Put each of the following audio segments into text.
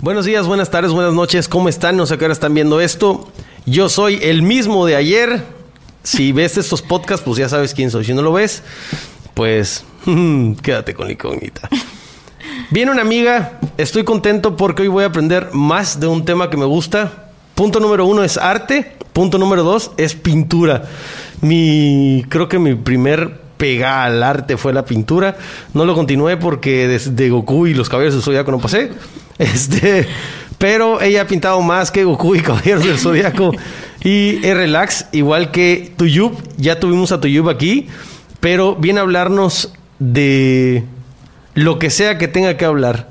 Buenos días, buenas tardes, buenas noches. ¿Cómo están? No sé a qué hora están viendo esto. Yo soy el mismo de ayer. Si ves estos podcasts, pues ya sabes quién soy. Si no lo ves, pues quédate con la incógnita. Viene una amiga. Estoy contento porque hoy voy a aprender más de un tema que me gusta. Punto número uno es arte. Punto número dos es pintura. Mi, creo que mi primer pega al arte fue la pintura. No lo continué porque desde Goku y los caballeros del Zodíaco no pasé. Este, pero ella ha pintado más que Goku y caballeros del Zodíaco. Y relax, igual que Tuyub. Ya tuvimos a Tuyub aquí, pero viene a hablarnos de lo que sea que tenga que hablar.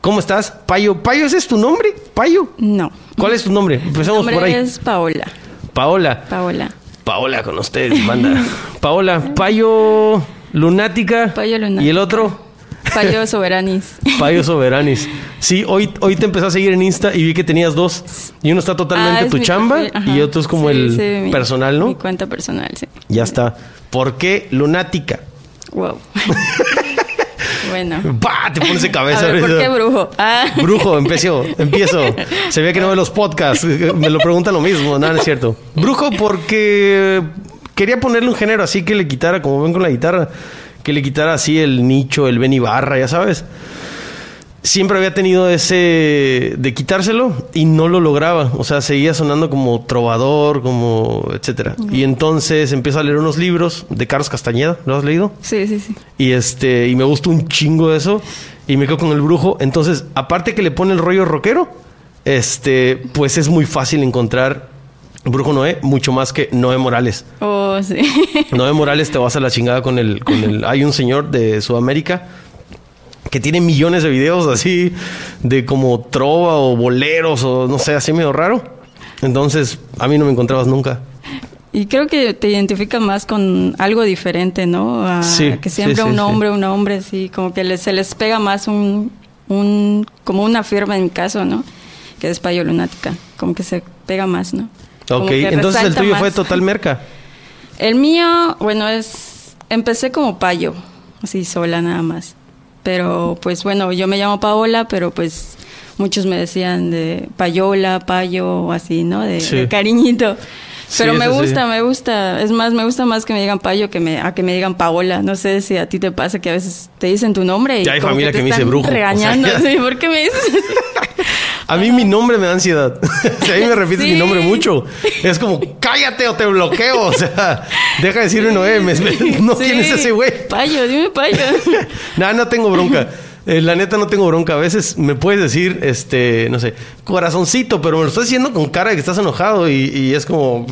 ¿Cómo estás? Payo. ¿Payo ese es tu nombre? ¿Payo? No. ¿Cuál es tu nombre? Empezamos Mi nombre por ahí. es Paola. Paola. Paola. Paola con ustedes, banda. Paola, Payo Lunática. Payo Lunática. ¿Y el otro? Payo Soberanis. Payo Soberanis. Sí, hoy, hoy te empecé a seguir en Insta y vi que tenías dos. Y uno está totalmente Ah, es tu chamba y otro es como Sí, el sí, mi- personal, ¿no? Mi cuenta personal, sí. Ya está. ¿Por qué Lunática? Wow. bueno. ¡Bah! Te pones de cabeza. A ver, ¿por qué brujo? Ah. Brujo, empiezo, empiezo. Se ve que no ve los podcasts. Me lo preguntan lo mismo. Nada, no es cierto. Brujo porque quería ponerle un género así que le quitara, como ven con la guitarra, que le quitara así el nicho, el Benny Barra, ya sabes. Siempre había tenido ese de quitárselo y no lo lograba. O sea, seguía sonando como trovador, como etcétera. Y entonces empiezo a leer unos libros de Carlos Castañeda. ¿Lo has leído? Sí, sí, sí. Y este, y me gusta un chingo eso. Y me quedo con el brujo. Entonces, aparte que le pone el rollo rockero, este, pues es muy fácil encontrar Brujo Noé, mucho más que Noé Morales. Oh, sí. Noé Morales te vas a la chingada con el, con el. Hay un señor de Sudamérica que tiene millones de videos así de como trova o boleros o no sé, así medio raro. Entonces, a mí no me encontrabas nunca. Y creo que te identifica más con algo diferente, ¿no? A Sí, que siempre sí, sí, un hombre, un hombre, sí, como que le- se les pega más un, un, como una firma en mi caso, ¿no? Que es payo lunática, como que se pega más, ¿no? Ok, que entonces el tuyo fue total merca. El mío, bueno, es, empecé como payo, así sola nada más. Pero pues bueno, yo me llamo Paola, pero pues muchos me decían de payola, payo, o así, ¿no? De, Sí. de cariñito. Sí, Pero me sí. gusta, me gusta. Es más, me gusta más que me digan payo que me, a que me digan Paola. No sé si a ti te pasa que a veces te dicen tu nombre y Ya hay como familia te que me dice brujo, o sea, regañando. ya. Sí, ¿Por qué me dices? A mí mi nombre me da ansiedad. si a mí me repites Sí. mi nombre mucho. Es como, cállate o te bloqueo. O sea, deja de decirme Noé. me- me- no, ¿quién es Sí. ese güey? Payo, dime payo. No, no tengo bronca. Eh, la neta no tengo bronca. A veces me puedes decir, este, no sé, corazoncito, pero me lo estás diciendo con cara de que estás enojado y, y es como...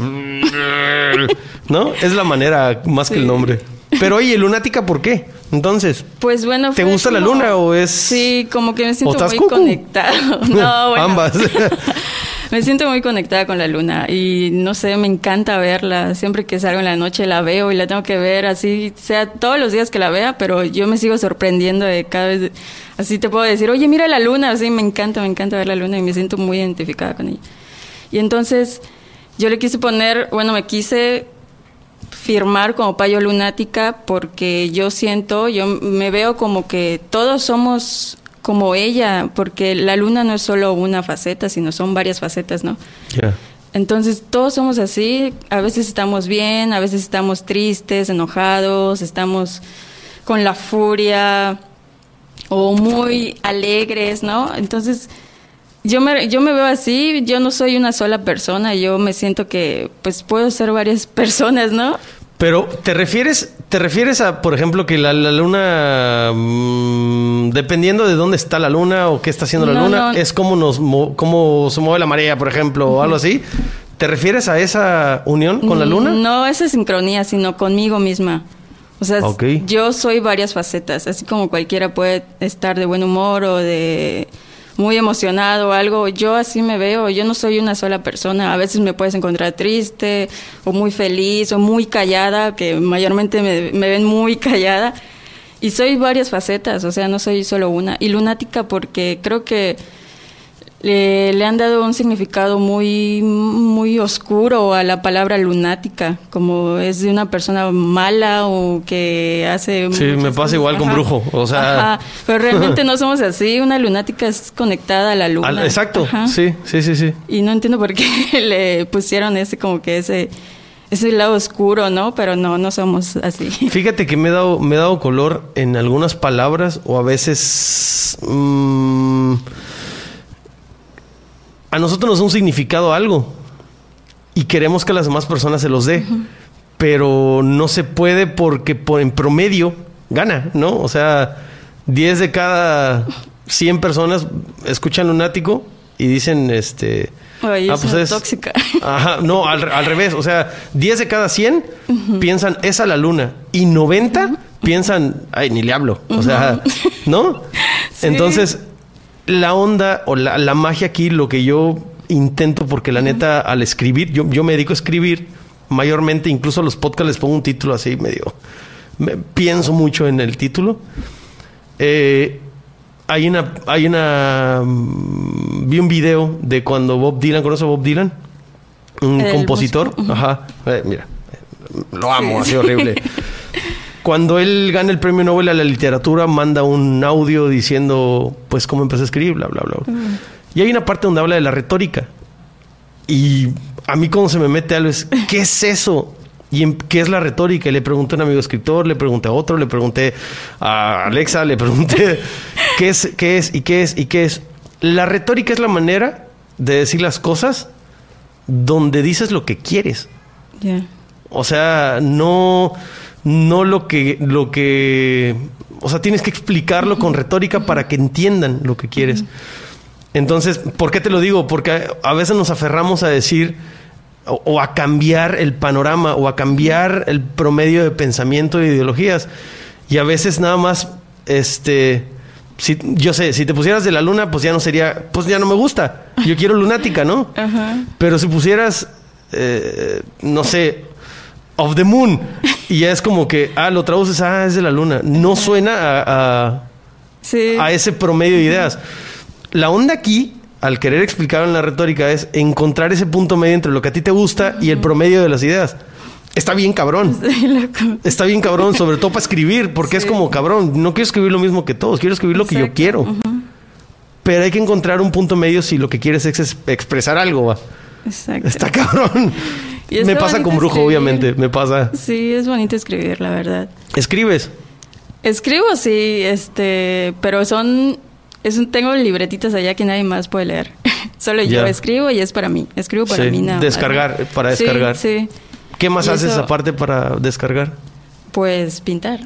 ¿No? Es la manera más que el Sí. nombre. Pero oye, lunática, ¿por qué? Entonces, Pues bueno, ¿Te gusta la luna o es- Sí, como que me siento muy cucu? conectada. No, bueno. ambas. Me siento muy conectada con la luna y no sé, me encanta verla. Siempre que salgo en la noche la veo y la tengo que ver así, sea todos los días que la vea, pero yo me sigo sorprendiendo de cada vez. Así te puedo decir, oye, mira la luna. Así me encanta, me encanta ver la luna y me siento muy identificada con ella. Y entonces yo le quise poner, bueno, me quise firmar como payo lunática porque yo siento, yo me veo como que todos somos como ella, porque la luna no es solo una faceta, sino son varias facetas, ¿no? Entonces todos somos así, a veces estamos bien, a veces estamos tristes, enojados, estamos con la furia o muy alegres, ¿no? Entonces yo me, yo me veo así, yo no soy una sola persona, yo me siento que pues puedo ser varias personas, ¿no? Pero te refieres, te refieres a, por ejemplo, que la, la luna, mm, dependiendo de dónde está la luna o qué está haciendo la No, luna, no. es como nos, mo- cómo se mueve la marea, por ejemplo, o algo así. ¿Te refieres a esa unión con la luna? No esa sincronía, sino conmigo misma. O sea, yo soy varias facetas, así como cualquiera puede estar de buen humor o de muy emocionado o algo, yo así me veo, yo no soy una sola persona, a veces me puedes encontrar triste o muy feliz o muy callada, que mayormente me, me ven muy callada, y soy varias facetas, o sea, no soy solo una, y lunática porque creo que le, le, han dado un significado muy, muy oscuro a la palabra lunática, como es de una persona mala o que hace... Sí, me pasa igual con brujo, o sea... pero realmente no somos así, una lunática es conectada a la luna. exacto, sí, sí, sí, sí. Y no entiendo por qué le pusieron ese como que ese ese lado oscuro, ¿no? Pero no, no somos así. Fíjate que me he dado, me he dado color en algunas palabras o a veces... Mmm, a nosotros nos da un significado algo y queremos que las demás personas se los dé, pero no se puede porque por, en promedio gana, ¿no? O sea, 10 de cada 100 personas escuchan lunático y dicen, este... Oye, ah, pues es tóxica. Ajá, no, al, revés. O sea, 10 de cada 100 piensan, es a la luna. Y 90 piensan, ay, ni le hablo. O sea, ¿no? Entonces, la onda o la, magia aquí, lo que yo intento, porque la neta, al escribir, yo, yo me dedico a escribir mayormente, incluso a los podcasts les pongo un título así medio. pienso mucho en el título. Eh, hay una, hay una, mm, vi un video de cuando Bob Dylan, ¿conoces a Bob Dylan? Un compositor, ajá, eh, mira, lo amo, así horrible. Cuando él gana el premio Nobel a la literatura, manda un audio diciendo, pues, cómo empezó a escribir, bla, bla, bla. Y hay una parte donde habla de la retórica. Y a mí cuando se me mete algo es, ¿qué es eso? ¿Y qué es la retórica? Y le pregunté a un amigo escritor, le pregunté a otro, le pregunté a Alexa, le pregunté qué es, qué es y qué es y qué es. La retórica es la manera de decir las cosas donde dices lo que quieres. O sea, no no lo que, lo que, o sea, tienes que explicarlo con retórica para que entiendan lo que quieres. Entonces, ¿por qué te lo digo? Porque a veces nos aferramos a decir o, a cambiar el panorama o a cambiar el promedio de pensamiento e ideologías. Y a veces nada más, este, si, yo sé, si te pusieras de la luna, pues ya no sería, pues ya no me gusta. Yo quiero lunática, ¿no? Pero si pusieras, eh, no sé, of the moon. Y ya es como que, ah, lo traduces, ah, es de la luna. No suena a, a, ese promedio de ideas. La onda aquí, al querer explicarlo en la retórica, es encontrar ese punto medio entre lo que a ti te gusta y el promedio de las ideas. Está bien cabrón. Está bien cabrón, sobre todo para escribir, porque es como cabrón. No quiero escribir lo mismo que todos, quiero escribir lo que yo quiero. Pero hay que encontrar un punto medio si lo que quieres es expresar algo. Exacto. Está cabrón me pasa con brujo, obviamente, me pasa. Sí, es bonito escribir, la verdad. ¿Escribes? Escribo, sí, este, pero son, es tengo libretitas allá que nadie más puede leer. Solo yo escribo y es para mí. Escribo para mí nada. Descargar, para descargar. Sí, ¿Qué más haces aparte para descargar? Pues pintar.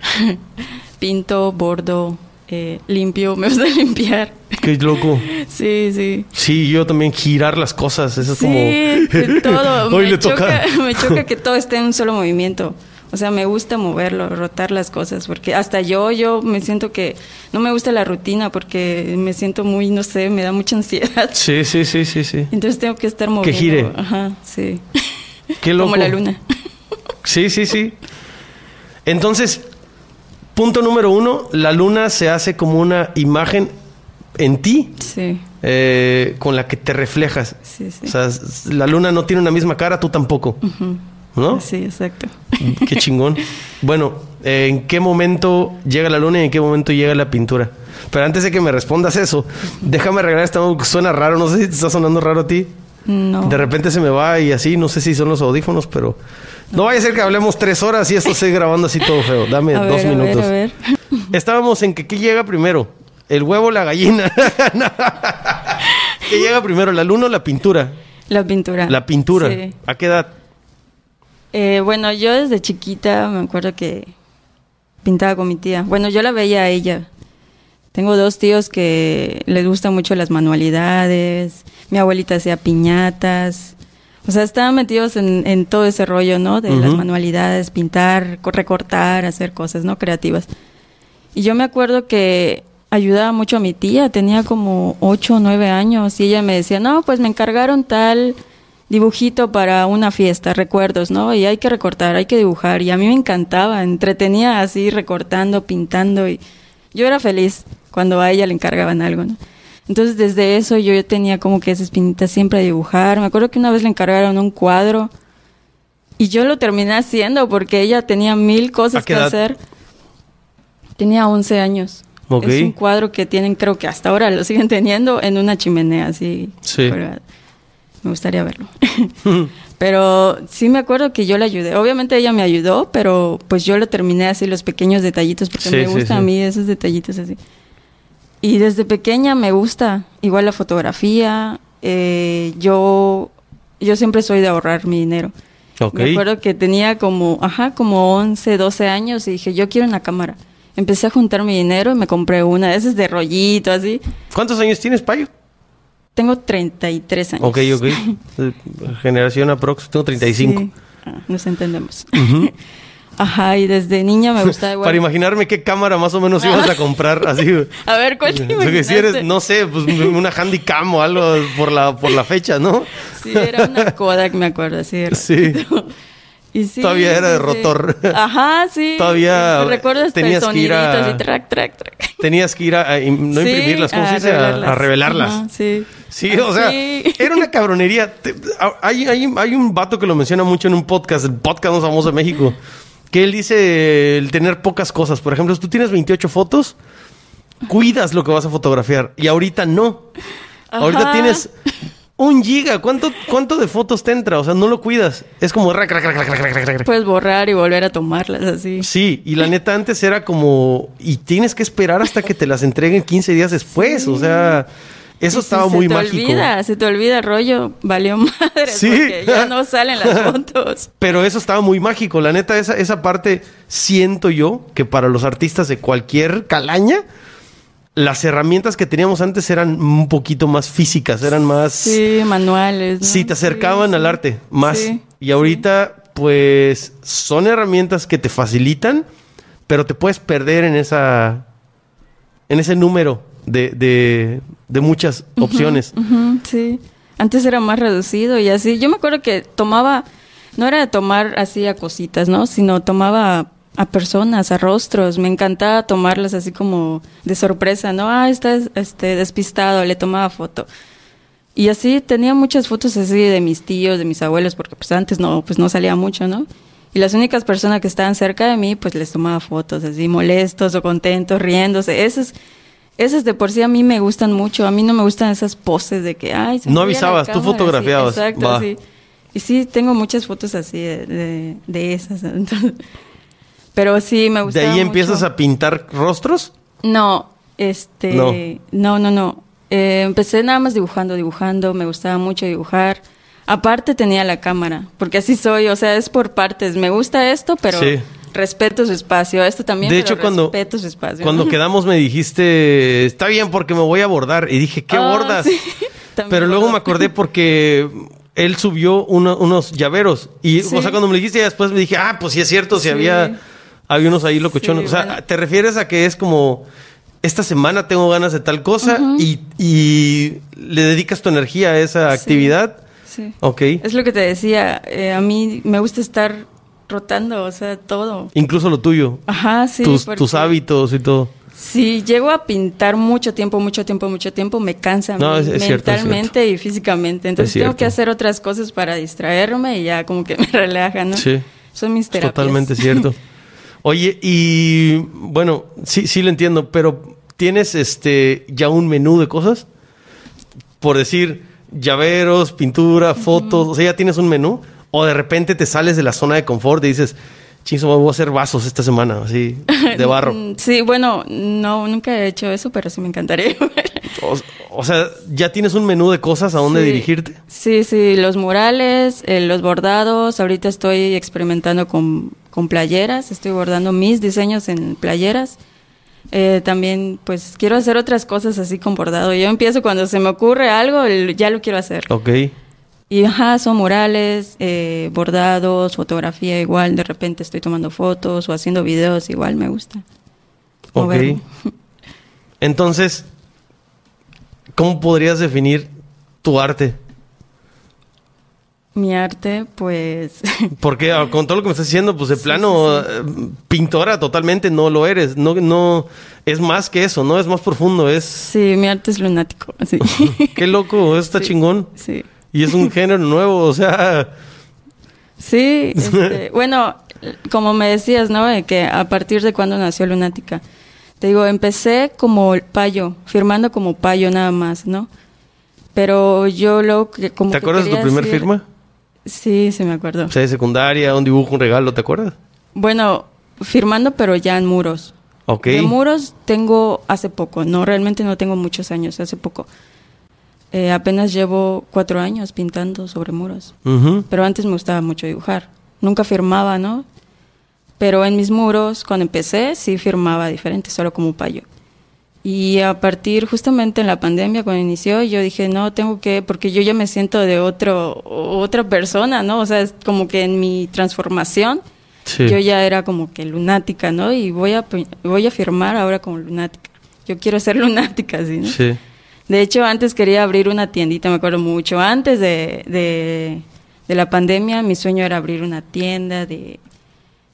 Pinto, bordo, eh, limpio, me gusta limpiar. Qué loco. Sí, sí. Sí, yo también girar las cosas, eso es como... todo. Hoy me le choca, me choca que todo esté en un solo movimiento. O sea, me gusta moverlo, rotar las cosas, porque hasta yo, yo me siento que no me gusta la rutina porque me siento muy, no sé, me da mucha ansiedad. Sí, sí, sí, sí, sí. Entonces tengo que estar moviendo. Que gire. Ajá, sí. Qué loco. Como la luna. Sí, sí, sí. Entonces, punto número uno, la luna se hace como una imagen en ti. Sí. Eh, con la que te reflejas. Sí, sí. O sea, la luna no tiene una misma cara, tú tampoco. ¿No? Sí, exacto. Qué chingón. bueno, ¿en qué momento llega la luna y en qué momento llega la pintura? Pero antes de que me respondas eso, déjame arreglar esta que suena raro. No sé si te está sonando raro a ti. No. De repente se me va y así, no sé si son los audífonos, pero no, vaya a ser que hablemos tres horas y esto esté grabando así todo feo. Dame dos minutos. A ver, a ver. Estábamos en que qué llega primero. ¿El huevo o la gallina? ¿Qué llega primero, la luna o la pintura? La pintura. La pintura. ¿A qué edad? Eh, bueno, yo desde chiquita me acuerdo que pintaba con mi tía. Bueno, yo la veía a ella. Tengo dos tíos que les gustan mucho las manualidades. Mi abuelita hacía piñatas. O sea, estaban metidos en, todo ese rollo, ¿no? De las manualidades, pintar, recortar, hacer cosas, ¿no? Creativas. Y yo me acuerdo que ayudaba mucho a mi tía, tenía como ocho o nueve años y ella me decía, no, pues me encargaron tal dibujito para una fiesta, recuerdos, ¿no? Y hay que recortar, hay que dibujar. Y a mí me encantaba, entretenía así recortando, pintando y yo era feliz cuando a ella le encargaban algo, ¿no? Entonces desde eso yo ya tenía como que esa espinita siempre a dibujar. Me acuerdo que una vez le encargaron un cuadro y yo lo terminé haciendo porque ella tenía mil cosas que hacer. Tenía 11 años. Es un cuadro que tienen, creo que hasta ahora lo siguen teniendo en una chimenea así. Sí. Me gustaría verlo. pero sí me acuerdo que yo le ayudé. Obviamente ella me ayudó, pero pues yo lo terminé así los pequeños detallitos porque me gustan a mí esos detallitos así. Y desde pequeña me gusta igual la fotografía. Eh, yo, yo siempre soy de ahorrar mi dinero. Me acuerdo que tenía como, ajá, como 11, 12 años y dije, yo quiero una cámara. Empecé a juntar mi dinero y me compré una de esas de rollito, así. ¿Cuántos años tienes, Payo? Tengo 33 años. Ok, ok. Generación aprox, tengo 35. Sí. Ah, nos entendemos. Ajá, y desde niña me gustaba igual. Para imaginarme qué cámara más o menos ibas a comprar, así. a ver, ¿cuál te si eres, no sé, pues una Handycam o algo por la, por la fecha, ¿no? Sí, era una Kodak, me acuerdo, así. Sí. Y sí, Todavía era de rotor. Ajá, sí. Todavía recuerdo este tenías que ir a... Track, track, track. Tenías que ir a, no imprimirlas, ¿cómo se dice? A, revelarlas. sí. Sí, o sea, era una cabronería. hay, hay, hay un vato que lo menciona mucho en un podcast, el podcast más famoso de México, que él dice el tener pocas cosas. Por ejemplo, si tú tienes 28 fotos, cuidas lo que vas a fotografiar. Y ahorita no. Ahorita tienes un giga. ¿Cuánto, ¿Cuánto de fotos te entra? O sea, no lo cuidas. Es como... Puedes borrar y volver a tomarlas así. Sí, y la neta antes era como... Y tienes que esperar hasta que te las entreguen 15 días después. O sea... Eso estaba muy mágico. Se te olvida, se te olvida rollo, valió madre, sí. porque ya no salen las fotos. Pero eso estaba muy mágico, la neta, esa, esa parte siento yo que para los artistas de cualquier calaña, las herramientas que teníamos antes eran un poquito más físicas, eran más... Sí, manuales. Sí, te acercaban al arte más. y ahorita, pues, son herramientas que te facilitan, pero te puedes perder en esa... en ese número de, de, muchas opciones. sí. Antes era más reducido y así. Yo me acuerdo que tomaba, no era de tomar así a cositas, ¿no? Sino tomaba a personas, a rostros. Me encantaba tomarlas así como de sorpresa, ¿no? Ah, está este, despistado, le tomaba foto. Y así tenía muchas fotos así de mis tíos, de mis abuelos, porque pues antes no, pues no salía mucho, ¿no? Y las únicas personas que estaban cerca de mí, pues les tomaba fotos así molestos o contentos, riéndose. Esas, esas de por sí a mí me gustan mucho. A mí no me gustan esas poses de que, ay, No avisabas, tú fotografiabas. exacto, sí. Y sí, tengo muchas fotos así de, de, esas. Pero sí, me gusta. ¿De ahí empiezas a pintar rostros? No, este. No, no, no. Eh, empecé nada más dibujando, dibujando. Me gustaba mucho dibujar. Aparte tenía la cámara, porque así soy. O sea, es por partes. Me gusta esto, pero. Sí respeto su espacio. Esto también. De hecho, cuando, respeto su espacio. Cuando quedamos me dijiste, está bien porque me voy a abordar. Y dije, ¿qué ah, bordas? Pero luego me acordé porque él subió unos llaveros. Y, o sea, cuando me dijiste, después me dije, ah, pues sí es cierto, si había, había unos ahí locochones. o sea, ¿te refieres a que es como esta semana tengo ganas de tal cosa y, y, le dedicas tu energía a esa actividad? Sí. Ok. Es lo que te decía. Eh, a mí me gusta estar rotando, o sea, todo. Incluso lo tuyo. Ajá, sí. Tus, hábitos y todo. Si llego a pintar mucho tiempo, mucho tiempo, mucho tiempo, me cansa mentalmente y físicamente. Entonces tengo que hacer otras cosas para distraerme y ya como que me relaja, ¿no? Sí. Son mis terapias. Totalmente cierto. Oye, y bueno, sí, sí lo entiendo, pero ¿tienes este ya un menú de cosas? Por decir, llaveros, pintura, fotos, o sea, ¿ya tienes un menú? O de repente te sales de la zona de confort y dices, chingo, voy a hacer vasos esta semana, así, de barro. Sí, bueno, no, nunca he hecho eso, pero sí me encantaría. o, sea, ¿ya tienes un menú de cosas a dónde dirigirte? Sí, sí, los murales, eh, los bordados. Ahorita estoy experimentando con, con, playeras, estoy bordando mis diseños en playeras. Eh, también, pues, quiero hacer otras cosas así con bordado. Yo empiezo cuando se me ocurre algo, ya lo quiero hacer. Ok. Y ajá, son murales, eh, bordados, fotografía igual, de repente estoy tomando fotos o haciendo videos, igual me gusta. Ok. Entonces, ¿cómo podrías definir tu arte? Mi arte, pues... Porque ah, con todo lo que me estás diciendo, pues de plano, eh, pintora totalmente no lo eres. No, no, es más que eso, ¿no? Es más profundo, es... Sí, mi arte es lunático, sí. Qué loco, está chingón. Sí. Y es un género nuevo, o sea... Sí, este, bueno, como me decías, ¿no? De que a partir de cuando nació Lunática. Te digo, empecé como payo, firmando como payo nada más, ¿no? Pero yo luego que como ¿Te que acuerdas de tu primer decir- firma? Sí, sí me acuerdo. O sea, de secundaria, un dibujo, un regalo, ¿te acuerdas? Bueno, firmando pero ya en muros. Ok. De muros tengo hace poco, no, realmente no tengo muchos años, hace poco. Eh, apenas llevo cuatro años pintando sobre muros. Pero antes me gustaba mucho dibujar. Nunca firmaba, ¿no? Pero en mis muros, cuando empecé, sí firmaba diferente, solo como payo. Y a partir justamente en la pandemia, cuando inició, yo dije, no, tengo que, porque yo ya me siento de otro, otra persona, ¿no? O sea, es como que en mi transformación, Sí. yo ya era como que lunática, ¿no? Y voy a, voy a firmar ahora como lunática. Yo quiero ser lunática, ¿sí? ¿no? Sí. De hecho, antes quería abrir una tiendita, me acuerdo mucho. Antes de, de, de la pandemia, mi sueño era abrir una tienda de,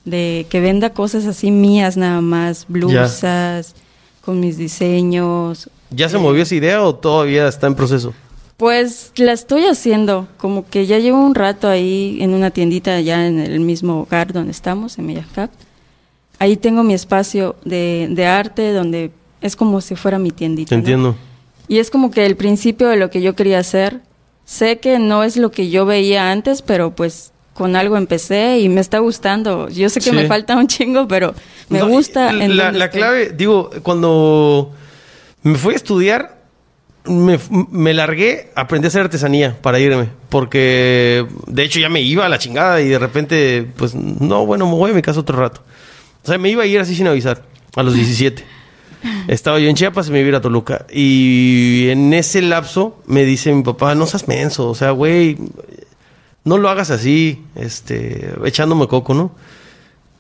de que venda cosas así mías nada más, blusas, con mis diseños. ¿Ya se movió esa idea o todavía está en proceso? Pues la estoy haciendo, como que ya llevo un rato ahí en una tiendita ya en el mismo hogar donde estamos, en Mellacap. Ahí tengo mi espacio de, de arte donde es como si fuera mi tiendita. Te ¿no? entiendo. Y es como que el principio de lo que yo quería hacer. Sé que no es lo que yo veía antes, pero pues con algo empecé y me está gustando. Yo sé que Sí. me falta un chingo, pero me No, gusta. en La, clave, digo, cuando me fui a estudiar, me, me largué, aprendí a hacer artesanía para irme. Porque, de hecho, ya me iba a la chingada y de repente, pues, no, bueno, me voy a mi casa otro rato. O sea, me iba a ir así sin avisar, a los 17. Estaba yo en Chiapas y me iba a ir a Toluca. Y en ese lapso me dice mi papá, no seas menso, o sea, güey, no lo hagas así, este, echándome coco, ¿no?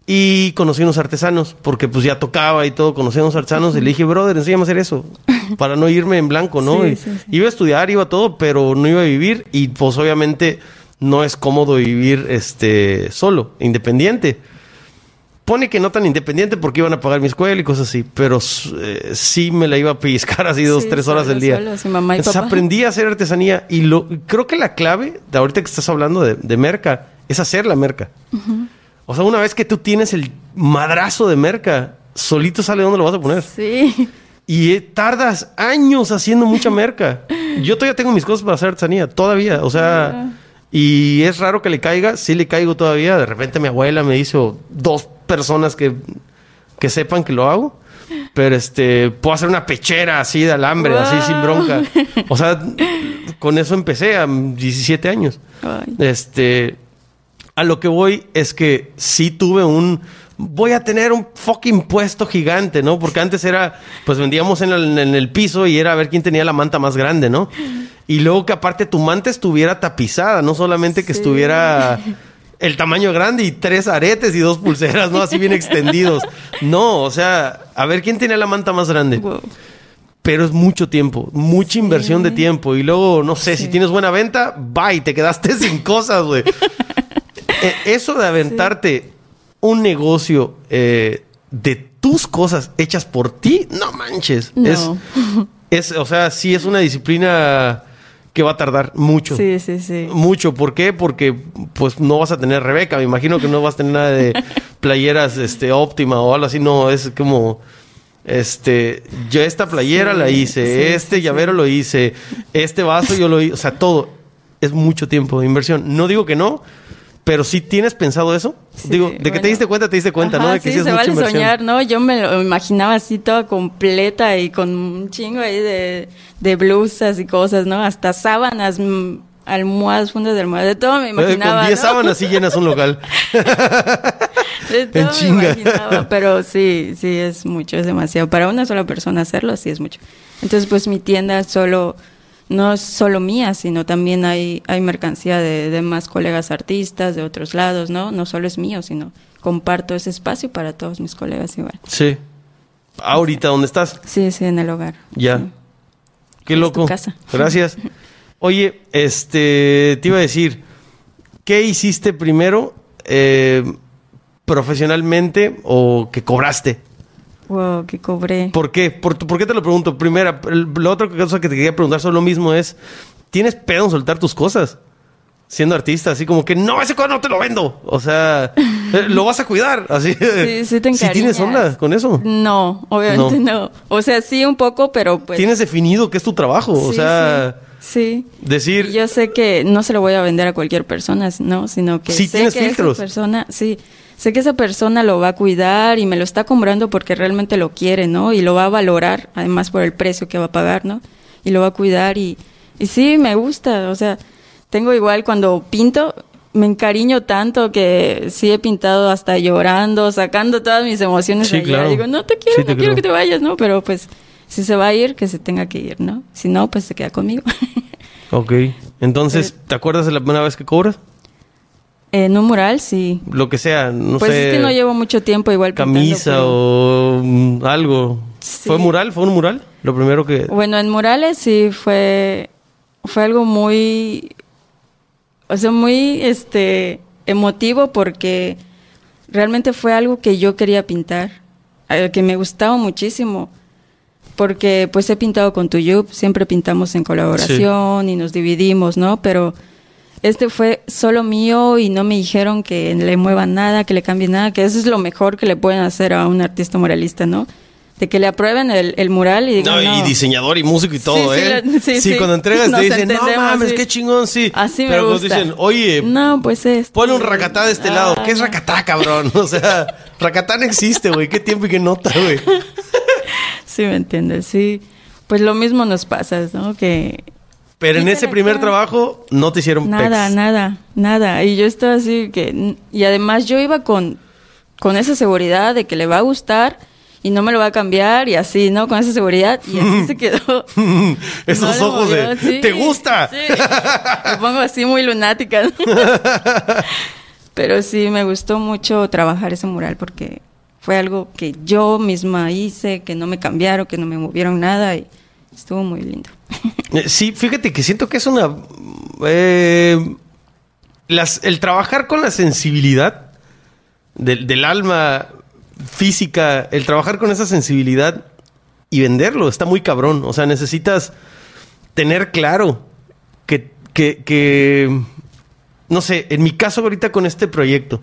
Y conocí unos artesanos, porque pues ya tocaba y todo, conocí a unos artesanos y le dije, brother, enséñame a hacer eso, para no irme en blanco, ¿no? Sí, Y sí, sí. Iba a estudiar, iba a todo, pero no iba a vivir y pues obviamente no es cómodo vivir este solo, independiente. Pone que no tan independiente porque iban a pagar mi escuela y cosas así, pero eh, sí me la iba a pellizcar así dos, Sí, tres horas del día. solo, mamá y Entonces, papá. aprendí a hacer artesanía y lo creo que la clave, de ahorita que estás hablando de, de merca, es hacer la merca. O sea, una vez que tú tienes el madrazo de merca, solito sale dónde lo vas a poner. Sí. Y eh, tardas años haciendo mucha merca. Yo todavía tengo mis cosas para hacer artesanía, todavía. O sea, y es raro que le caiga, sí le caigo todavía. De repente mi abuela me hizo dos personas que, que sepan que lo hago. Pero este, puedo hacer una pechera así de alambre, así sin bronca. O sea, con eso empecé a 17 años. Ay. Este, a lo que voy es que sí tuve un. Voy a tener un fucking puesto gigante, ¿no? Porque antes era, pues vendíamos en el, en el piso y era a ver quién tenía la manta más grande, ¿no? Y luego que aparte tu manta estuviera tapizada, no solamente que estuviera el tamaño grande y tres aretes y dos pulseras, ¿no? Así bien extendidos. No, o sea, a ver quién tenía la manta más grande. Wow. Pero es mucho tiempo, mucha inversión de tiempo. Y luego, no sé, si tienes buena venta, bye, te quedaste sin cosas, güey. Eh, Eso de aventarte un negocio eh, de tus cosas hechas por ti, no manches. No. Es, es, o sea, sí es una disciplina que va a tardar mucho. Sí, sí, sí. Mucho, ¿por qué? Porque pues no vas a tener Rebeca, me imagino que no vas a tener nada de playeras este óptima o algo así, no, es como este, yo esta playera Sí, la hice, sí, este sí, llavero lo hice, este vaso yo lo hice, o sea, todo es mucho tiempo de inversión. No digo que no, pero si tienes pensado eso, Sí, digo, de que te diste cuenta, te diste cuenta, ¿no? De que sí, se vale inversión. soñar, ¿no? Yo me lo imaginaba así toda completa y con un chingo ahí de, de blusas y cosas, ¿no? Hasta sábanas, mm, almohadas, fundas de almohadas, de todo me imaginaba, Con 10 ¿no? sábanas sí llenas un local. De todo en me chinga. imaginaba, pero sí, sí es mucho, es demasiado. Para una sola persona hacerlo, sí es mucho. Entonces, pues mi tienda solo, no es solo mía, sino también hay, hay mercancía de, de más colegas artistas de otros lados, ¿no? No solo es mío, sino comparto ese espacio para todos mis colegas igual. Sí. Ahorita, ¿dónde estás? Sí, sí, en el hogar. Ya. Sí. Qué Es loco. tu casa. Gracias. Oye, este, te iba a decir, ¿qué hiciste primero eh, profesionalmente o que cobraste? Wow, que cobré. ¿Por qué? ¿Por, por qué te lo pregunto? Primera, el- la otra cosa que te quería preguntar sobre lo mismo es, ¿tienes pedo en soltar tus cosas? Siendo artista, así como que, no, ese cuadro no te lo vendo. O sea, eh, lo vas a cuidar. Así. Sí, sí te Si tienes onda con eso. No, obviamente no. O sea, sí un poco, pero pues... Tienes definido que es tu trabajo. o Sí, sea, Sí. sí. decir, Yo sé que no se lo voy a vender a cualquier persona, ¿no? Sino que Sí, sé tienes que filtros. esa persona, sí, sé que esa persona lo va a cuidar y me lo está comprando porque realmente lo quiere, ¿no? Y lo va a valorar, además por el precio que va a pagar, ¿no? Y lo va a cuidar y, y sí, me gusta, o sea, tengo igual cuando pinto, me encariño tanto que sí he pintado hasta llorando, sacando todas mis emociones Sí, allá. claro. Digo, no te quiero, Sí, te no quiero que te vayas, ¿no? Pero pues, si se va a ir, que se tenga que ir, ¿no? Si no, pues se queda conmigo. ok. Entonces, ¿te acuerdas de la primera vez que cobras? En un mural, sí. Lo que sea, no pues sé. es que no llevo mucho tiempo igual camisa o mm, algo. Sí. ¿Fue mural? ¿Fue un mural? Lo primero que... Bueno, en murales sí fue fue algo muy o sea, muy este emotivo porque realmente fue algo que yo quería pintar, que me gustaba muchísimo. Porque pues he pintado con Tuyup, siempre pintamos en colaboración y nos dividimos, ¿no? Pero este fue solo mío y no me dijeron que le muevan nada, que le cambien nada, que eso es lo mejor que le pueden hacer a un artista muralista, ¿no? De que le aprueben el, el mural y digan, No, y "No". diseñador y músico y Sí, todo, sí, ¿eh? la- sí, sí. cuando entregas Nos te dicen, no mames, sí. qué chingón, sí. Así me Pero cuando gusta. dicen, oye, No, pues es. ponle un racatá de este lado. ¿Qué es racatá, cabrón? O sea, racatá no existe, güey. ¿Qué tiempo y qué nota, güey? Sí, me entiendes, sí. Pues lo mismo nos pasa, ¿no? Que Pero en ese primer trabajo no te hicieron nada, pecs. nada, nada. Y yo estaba así que... Y además yo iba con, con esa seguridad de que le va a gustar y no me lo va a cambiar y así, ¿no? Con esa seguridad. Y así se quedó. Esos No ojos de, sí, ¿te gusta? sí. Me pongo así muy lunática. Pero sí, me gustó mucho trabajar ese mural porque fue algo que yo misma hice, que no me cambiaron, que no me movieron nada y estuvo muy lindo. Eh, Sí, fíjate que siento que es una... eh, el trabajar con la sensibilidad del, alma física, el trabajar con esa sensibilidad y venderlo, está muy cabrón. O sea, necesitas tener claro que, que, que, no sé, en mi caso ahorita con este proyecto,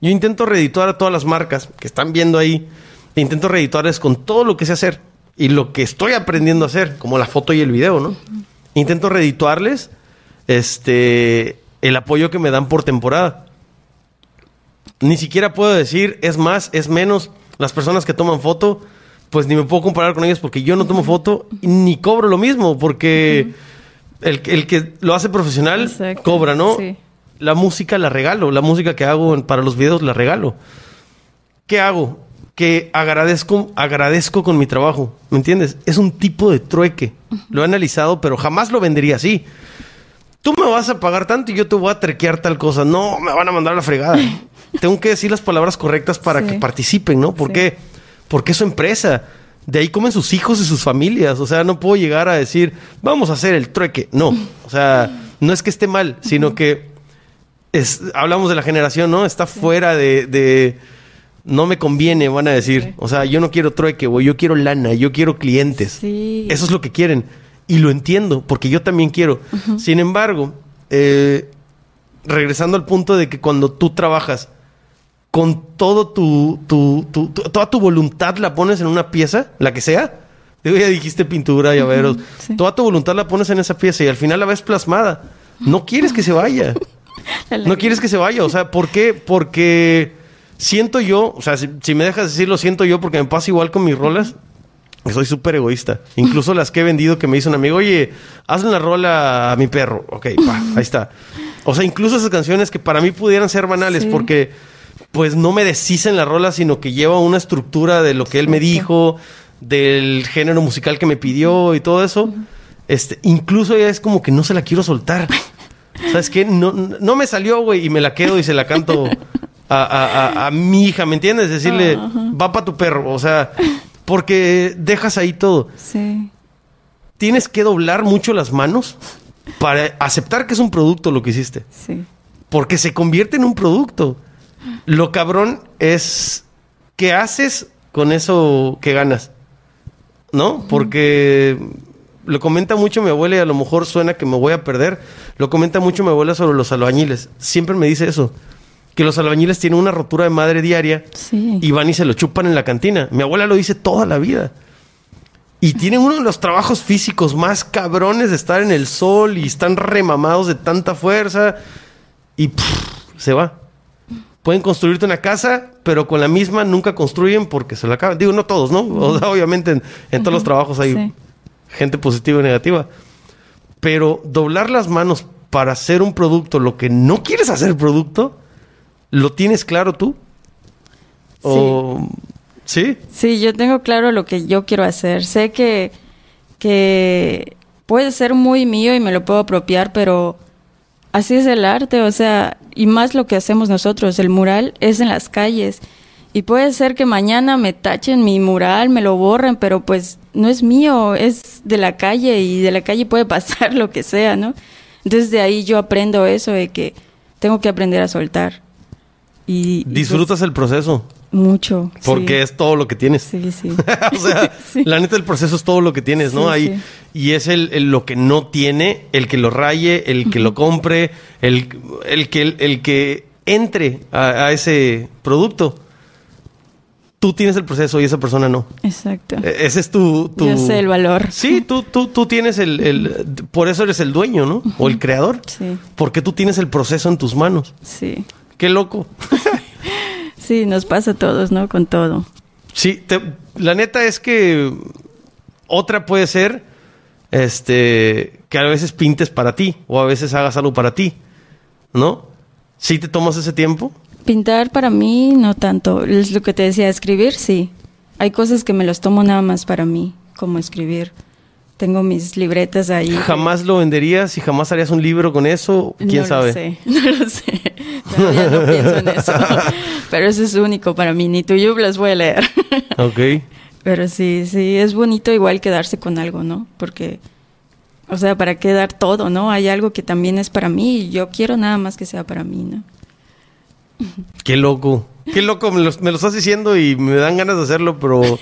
yo intento reedituar a todas las marcas que están viendo ahí, intento reedituarles con todo lo que sé hacer y lo que estoy aprendiendo a hacer, como la foto y el video, ¿no? Intento reedituarles este, el apoyo que me dan por temporada. Ni siquiera puedo decir es más, es menos. Las personas que toman foto, pues ni me puedo comparar con ellas porque yo no tomo foto ni cobro lo mismo porque el, el que lo hace profesional Exacto, cobra, ¿no? sí. La música la regalo, la música que hago para los videos la regalo. ¿Qué hago? Que agradezco, agradezco con mi trabajo, ¿me entiendes? Es un tipo de trueque. Lo he analizado, pero jamás lo vendería así. Tú me vas a pagar tanto y yo te voy a trequear tal cosa. No, me van a mandar a la fregada. Tengo que decir las palabras correctas para Sí. que participen, ¿no? ¿Por Sí. qué? Porque es su empresa. De ahí comen sus hijos y sus familias. O sea, no puedo llegar a decir, vamos a hacer el trueque. No. O sea, no es que esté mal, sino que es, hablamos de la generación, ¿no? Está fuera de, de- No me conviene, van a decir. Sí. O sea, yo no quiero trueque, güey. Yo quiero lana, yo quiero clientes. Sí. Eso es lo que quieren. Y lo entiendo, porque yo también quiero. Sin embargo, eh, regresando al punto de que cuando tú trabajas con todo tu, tu- tu- tu- toda tu voluntad la pones en una pieza, la que sea. Digo, ya dijiste pintura, llaveros. sí. Toda tu voluntad la pones en esa pieza y al final la ves plasmada. No quieres que se vaya. No quieres que se vaya. O sea, ¿por qué? Porque siento yo, o sea, si, si me dejas decirlo, siento yo porque me pasa igual con mis rolas. Soy súper egoísta. Incluso las que he vendido que me hizo un amigo, oye, hazle una rola a mi perro. Ok, pa, ahí está. O sea, incluso esas canciones que para mí pudieran ser banales Sí. porque pues no me deshicen la rola, sino que lleva una estructura de lo que él me dijo, del género musical que me pidió y todo eso. Este, incluso ya es como que no se la quiero soltar. ¿Sabes qué? No, no me salió, güey, y me la quedo y se la canto a, a- a- a mi hija, ¿me entiendes? Decirle, Ajá. va para tu perro. O sea, porque dejas ahí todo. Sí. Tienes que doblar mucho las manos para aceptar que es un producto lo que hiciste. Sí. Porque se convierte en un producto. Lo cabrón es qué haces con eso que ganas. ¿No? Porque lo comenta mucho mi abuela y a lo mejor suena que me voy a perder. Lo comenta mucho mi abuela sobre los albañiles. Siempre me dice eso. Que los albañiles tienen una rotura de madre diaria Sí. y van y se lo chupan en la cantina. Mi abuela lo dice toda la vida. Y tienen uno de los trabajos físicos más cabrones de estar en el sol y están remamados de tanta fuerza y pff, se va. Pueden construirte una casa, pero con la misma nunca construyen porque se la acaban. Digo, no todos, ¿no? O sea, obviamente en, en todos los trabajos hay Sí. gente positiva y negativa. Pero doblar las manos para hacer un producto, lo que no quieres hacer producto, ¿lo tienes claro tú? O... ¿Sí? Sí, yo tengo claro lo que yo quiero hacer. Sé que, que puede ser muy mío y me lo puedo apropiar, pero así es el arte, o sea, y más lo que hacemos nosotros, el mural es en las calles. Y puede ser que mañana me tachen mi mural, me lo borren, pero pues no es mío, es de la calle y de la calle puede pasar lo que sea, ¿no? Entonces de ahí yo aprendo eso de que tengo que aprender a soltar. Y, y, pues, Disfrutas el proceso, mucho. porque sí. es todo lo que tienes. Sí, sí. o sea, Sí. la neta, el proceso es todo lo que tienes, ¿no? Ahí. Y es el, el- lo que no tiene, el que lo raye, el que lo compre, el, el que, el, que entre a, a ese producto. Tú tienes el proceso y esa persona no. Exacto. E- Ese es tu... tu- Yo sé el valor. Sí, tú, tú, tú tienes el, el- Por eso eres el dueño, ¿no? O el creador. Sí, Porque tú tienes el proceso en tus manos. sí. Qué loco. Sí, nos pasa a todos, ¿no? Con todo. Sí, te- la neta es que otra puede ser este que a veces pintes para ti o a veces hagas algo para ti, ¿no? Si te tomas ese tiempo, Pintar para mí no tanto. Es lo que te decía, escribir sí. Hay cosas que me los tomo nada más para mí, como escribir. Tengo mis libretas ahí. jamás lo venderías y jamás harías un libro con eso, quién no sabe. Lo sé, no lo sé. Todavía no pienso en eso. Pero eso es único para mí. Ni yo las voy a leer. Ok. Pero sí, sí, es bonito igual quedarse con algo, ¿no? Porque, o sea, ¿para qué dar todo, no? Hay algo que también es para mí y yo quiero nada más que sea para mí, ¿no? Qué loco. Qué loco, me lo, me lo estás diciendo y me dan ganas de hacerlo, pero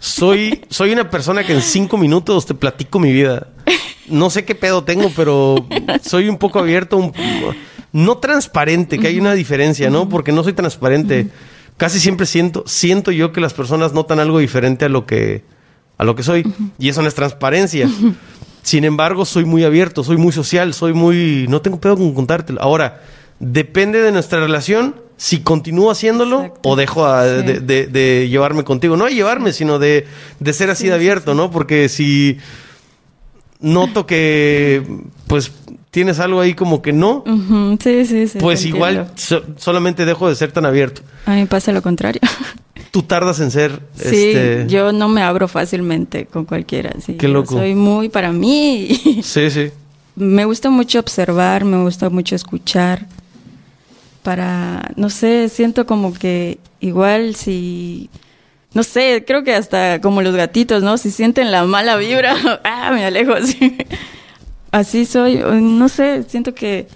soy, soy una persona que en cinco minutos te platico mi vida. No sé qué pedo tengo, pero soy un poco abierto, un- no transparente, que hay una diferencia, ¿no? Porque no soy transparente. Casi siempre siento, siento yo que las personas notan algo diferente a lo que, a lo que soy. Y eso no es transparencia. Sin embargo, soy muy abierto, soy muy social, soy muy... No tengo pedo con contártelo. Ahora, depende de nuestra relación si continúo haciéndolo Exacto. o dejo a- Sí. de, de- de llevarme contigo. No de llevarme, sino de, de ser así Sí, de sí, abierto, ¿no? Porque si noto que, pues, tienes algo ahí como que no, Ujú, Sí, sí, sí. pues igual so- solamente dejo de ser tan abierto. A mí pasa lo contrario. Tú tardas en ser... Sí, este, yo no me abro fácilmente con cualquiera. Sí, Qué yo loco. Soy muy para mí. Sí, sí. me gusta mucho observar, me gusta mucho escuchar. Para, no sé, siento como que igual si, no sé, creo que hasta como los gatitos, ¿no? Si sienten la mala vibra, ah, me alejo así. Así soy, no sé, siento que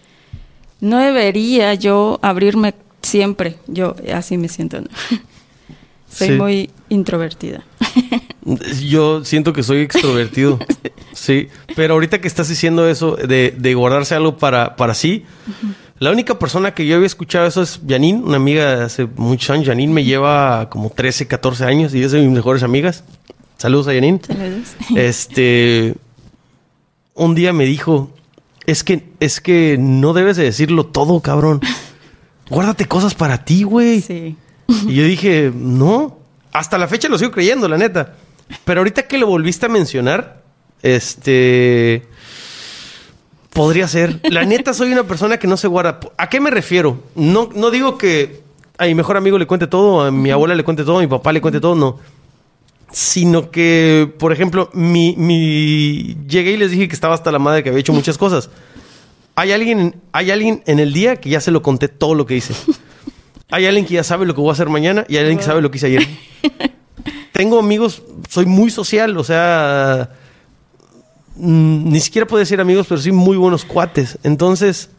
no debería yo abrirme siempre. Yo así me siento, ¿no? Soy Sí. muy introvertida. Yo siento que soy extrovertido. sí. Pero ahorita que estás diciendo eso de, de guardarse algo para, para sí, la única persona que yo había escuchado eso es Janine, una amiga de hace muchos años. Janine me lleva como 13, 14 años y es de mis mejores amigas. Saludos a Janine. Saludos. Este. Un día me dijo: Es que, es que no debes de decirlo todo, cabrón. Guárdate cosas para ti, güey. Sí. Y yo dije, no. Hasta la fecha lo sigo creyendo, la neta. Pero ahorita que lo volviste a mencionar, este. Podría ser. La neta, soy una persona que no se guarda. ¿A qué me refiero? No, no digo que a mi mejor amigo le cuente todo, a mi abuela le cuente todo, a mi papá le cuente todo, no. Sino que, por ejemplo, mi, mi... llegué y les dije que estaba hasta la madre, que había hecho muchas cosas. Hay alguien, hay alguien en el día que ya se lo conté todo lo que hice. Hay alguien que ya sabe lo que voy a hacer mañana y hay alguien que sabe lo que hice ayer. Tengo amigos, soy muy social, o sea, mm, ni siquiera puedo decir amigos, pero sí muy buenos cuates. Entonces,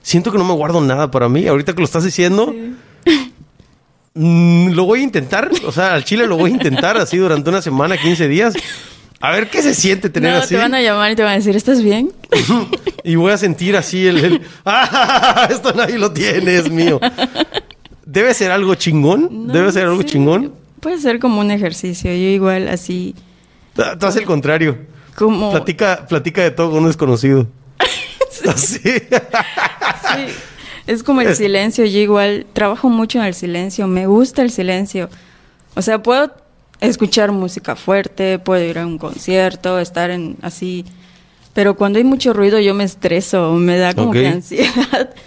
siento que no me guardo nada para mí. Ahorita que lo estás diciendo, mm, lo voy a intentar. O sea, al chile lo voy a intentar así durante una semana, 15 días. A ver qué se siente tener no, así. te van a llamar y te van a decir, ¿estás bien? y voy a sentir así el, el, ¡Ah! Esto nadie lo tiene, es mío. Debe ser algo chingón. No, Debe ser algo sí. chingón. Puede ser como un ejercicio. Yo igual así, Tú haces el contrario. como... Platica, platica de todo con un desconocido. Así. Sí, es como el Es- silencio. Yo igual trabajo mucho en el silencio. Me gusta el silencio. O sea, puedo escuchar música fuerte, puedo ir a un concierto, estar en así. Pero cuando hay mucho ruido yo me estreso, me da como que ansiedad.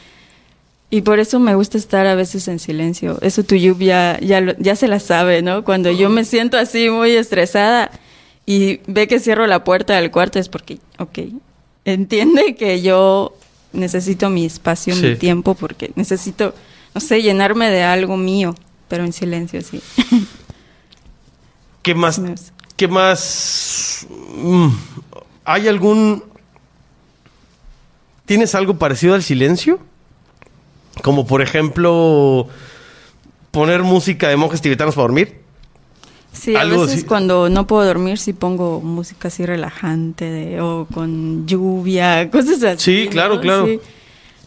Y por eso me gusta estar a veces en silencio. Eso tu lluvia ya, lo- ya se la sabe, ¿no? Cuando yo me siento así muy estresada y ve que cierro la puerta del cuarto es porque, ok, entiende que yo necesito mi espacio, Sí. mi tiempo, porque necesito, no sé, llenarme de algo mío, pero en silencio, sí. ¿Qué más? ¿Qué más? Mm, ¿Hay algún... ¿Tienes algo parecido al silencio? Como por ejemplo, poner música de monjes tibetanos para dormir. Sí, a veces así. cuando no puedo dormir sí pongo música así relajante de- o con lluvia, cosas así. Sí, claro, ¿no? claro. Sí.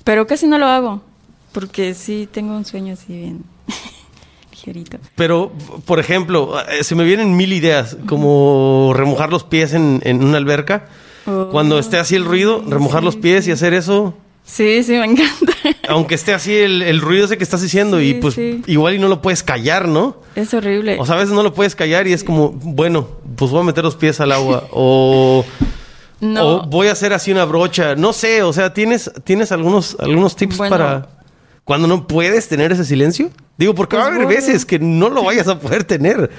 Pero casi no lo hago porque sí tengo un sueño así bien ligerito. Pero, por ejemplo, eh, se me vienen mil ideas, como remojar los pies en, en una alberca. Oh, Cuando esté así el ruido, remojar sí, los pies y hacer eso. Sí, sí, me encanta. Aunque esté así el, el ruido ese que estás diciendo y Sí, pues sí. igual y no lo puedes callar, ¿no? Es horrible. O sea, a veces no lo puedes callar y es como, bueno, pues voy a meter los pies al agua o, no, o voy a hacer así una brocha. No sé, o sea, ¿tienes, ¿tienes algunos, algunos tips Bueno. para cuando no puedes tener ese silencio? Digo, porque va a Pues haber a- veces que no lo vayas a poder tener.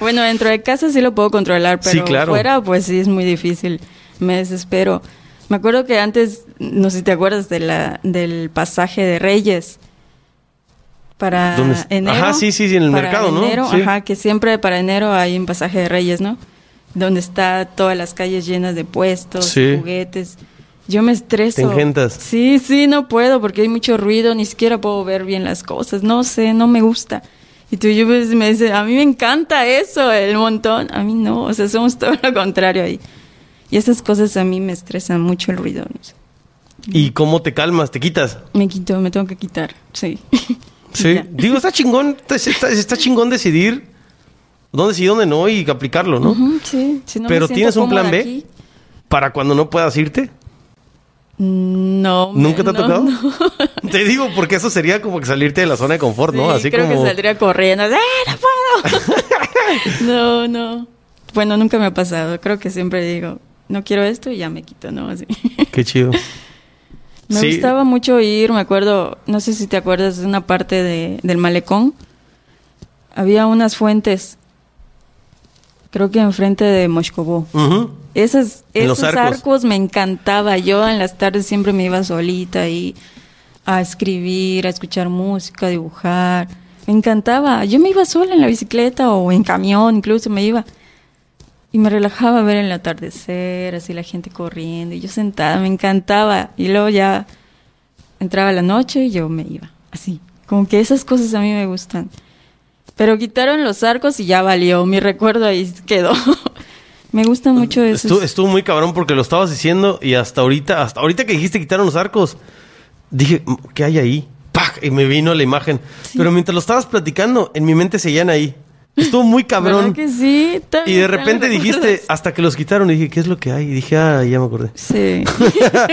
bueno, dentro de casa sí lo puedo controlar, pero Sí, claro. fuera pues sí es muy difícil. Me desespero. Me acuerdo que antes, no sé si te acuerdas de la, del pasaje de Reyes para enero. Ajá, sí, sí, sí, en el para mercado, ¿no? enero, Sí. Ajá, que siempre para enero hay un pasaje de Reyes, ¿no? Donde está todas las calles llenas de puestos, Sí. juguetes. Yo me estreso. Te engentas. Sí, sí, no puedo porque hay mucho ruido, ni siquiera puedo ver bien las cosas. No sé, no me gusta. Y tú yo pues, me dice, a mí me encanta eso, el montón. A mí no, o sea, somos todo lo contrario ahí. Y esas cosas a mí me estresan mucho el ruido. no sé. ¿Y cómo te calmas? ¿Te quitas? Me quito, me tengo que quitar, sí. Sí. Digo, está chingón, está, está- chingón decidir dónde sí y dónde no y aplicarlo, ¿no? Ujú, sí, si no Pero ¿tienes un plan B? aquí, Para cuando no puedas irte. no. ¿Nunca te ha no, tocado? no. Te digo porque eso sería como que salirte de la zona de confort, ¿no? Sí, Así creo como que saldría corriendo. ¡Ah, no puedo! no, no. Bueno, nunca me ha pasado. Creo que siempre digo, no quiero esto y ya me quito, ¿no? Así. qué chido. Me Sí. gustaba mucho ir, me acuerdo, no sé si te acuerdas de una parte de, del malecón. Había unas fuentes, creo que enfrente de los esos arcos. arcos. me encantaba. Yo en las tardes siempre me iba solita ahí a escribir, a escuchar música, a dibujar. Me encantaba. Yo me iba sola en la bicicleta o en camión, incluso me iba. Y me relajaba ver el atardecer, así la gente corriendo, y yo sentada, me encantaba. Y luego ya entraba la noche y yo me iba, así. Como que esas cosas a mí me gustan. Pero quitaron los arcos y ya valió, mi recuerdo ahí quedó. me gusta mucho eso. Estuvo, estuvo muy cabrón porque lo estabas diciendo y hasta ahorita, hasta ahorita que dijiste quitaron los arcos, dije, ¿qué hay ahí? ¡Pac! Y me vino la imagen. Pero mientras lo estabas platicando, en mi mente seguían ahí. Estuvo muy cabrón. ¿Verdad que sí? Y de repente dijiste, hasta que los quitaron, y dije, ¿qué es lo que hay? Y dije, ah, ya me acordé. Sí.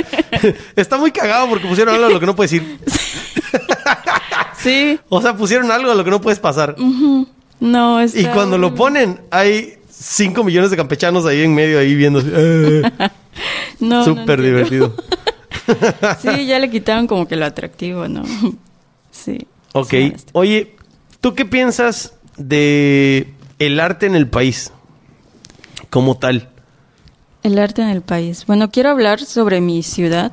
Está muy cagado porque pusieron algo a lo que no puedes ir. sí. O sea, pusieron algo a lo que no puedes pasar. No, Y está cuando lo ponen, hay 5 millones de campechanos ahí en medio, ahí viendo. eh, No, Súper divertido. Sí, ya le quitaron como que lo atractivo, ¿no? Sí. Ok. Oye, ¿tú qué piensas de el arte en el país como tal? El arte en el país. Bueno, quiero hablar sobre mi ciudad,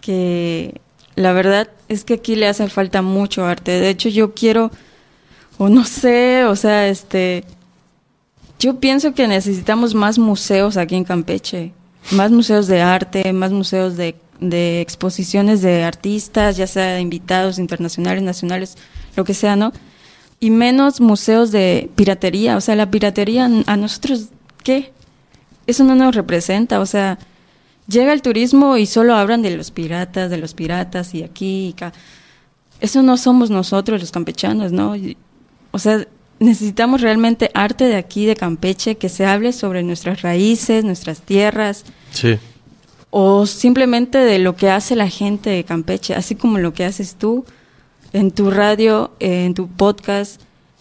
que la verdad es que aquí le hace falta mucho arte. De hecho, yo quiero, o no sé, o sea, este, yo pienso que necesitamos más museos aquí en Campeche. más museos de arte, más museos de, de exposiciones de artistas, ya sea invitados internacionales, nacionales, lo que sea, ¿no? Y menos museos de piratería. O sea, la piratería a nosotros, ¿qué? Eso no nos representa. O sea, llega el turismo y solo hablan de los piratas, de los piratas y aquí y acá. Eso no somos nosotros los campechanos, ¿no? O sea, necesitamos realmente arte de aquí, de Campeche, que se hable sobre nuestras raíces, nuestras tierras. Sí. O simplemente de lo que hace la gente de Campeche, así como lo que haces tú en tu radio, en tu podcast.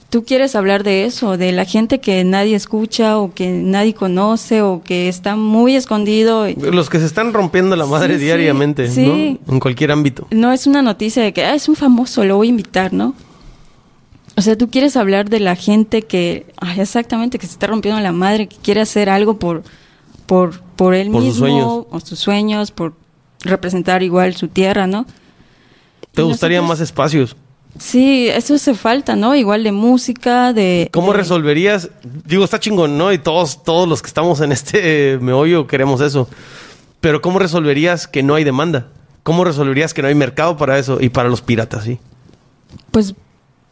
Tú quieres hablar de eso, de la gente que nadie escucha o que nadie conoce o que está muy escondido. Los que se están rompiendo la madre Sí, diariamente, sí. ¿no? En cualquier ámbito. No es una noticia de que ah, es un famoso, lo voy a invitar, ¿no? O sea, tú quieres hablar de la gente que, ay, exactamente, que se está rompiendo la madre, que quiere hacer algo por, por, por él Por sus mismo, sueños. o sus sueños, por representar igual su tierra, ¿no? ¿Te Y gustaría nosotros- más espacios? Sí, eso hace falta, ¿no? Igual de música, de... ¿Cómo de- resolverías? Digo, está chingón, ¿no? Y todos, todos los que estamos en este meollo queremos eso. Pero ¿cómo resolverías que no hay demanda? ¿Cómo resolverías que no hay mercado para eso? Y para los piratas, sí. Pues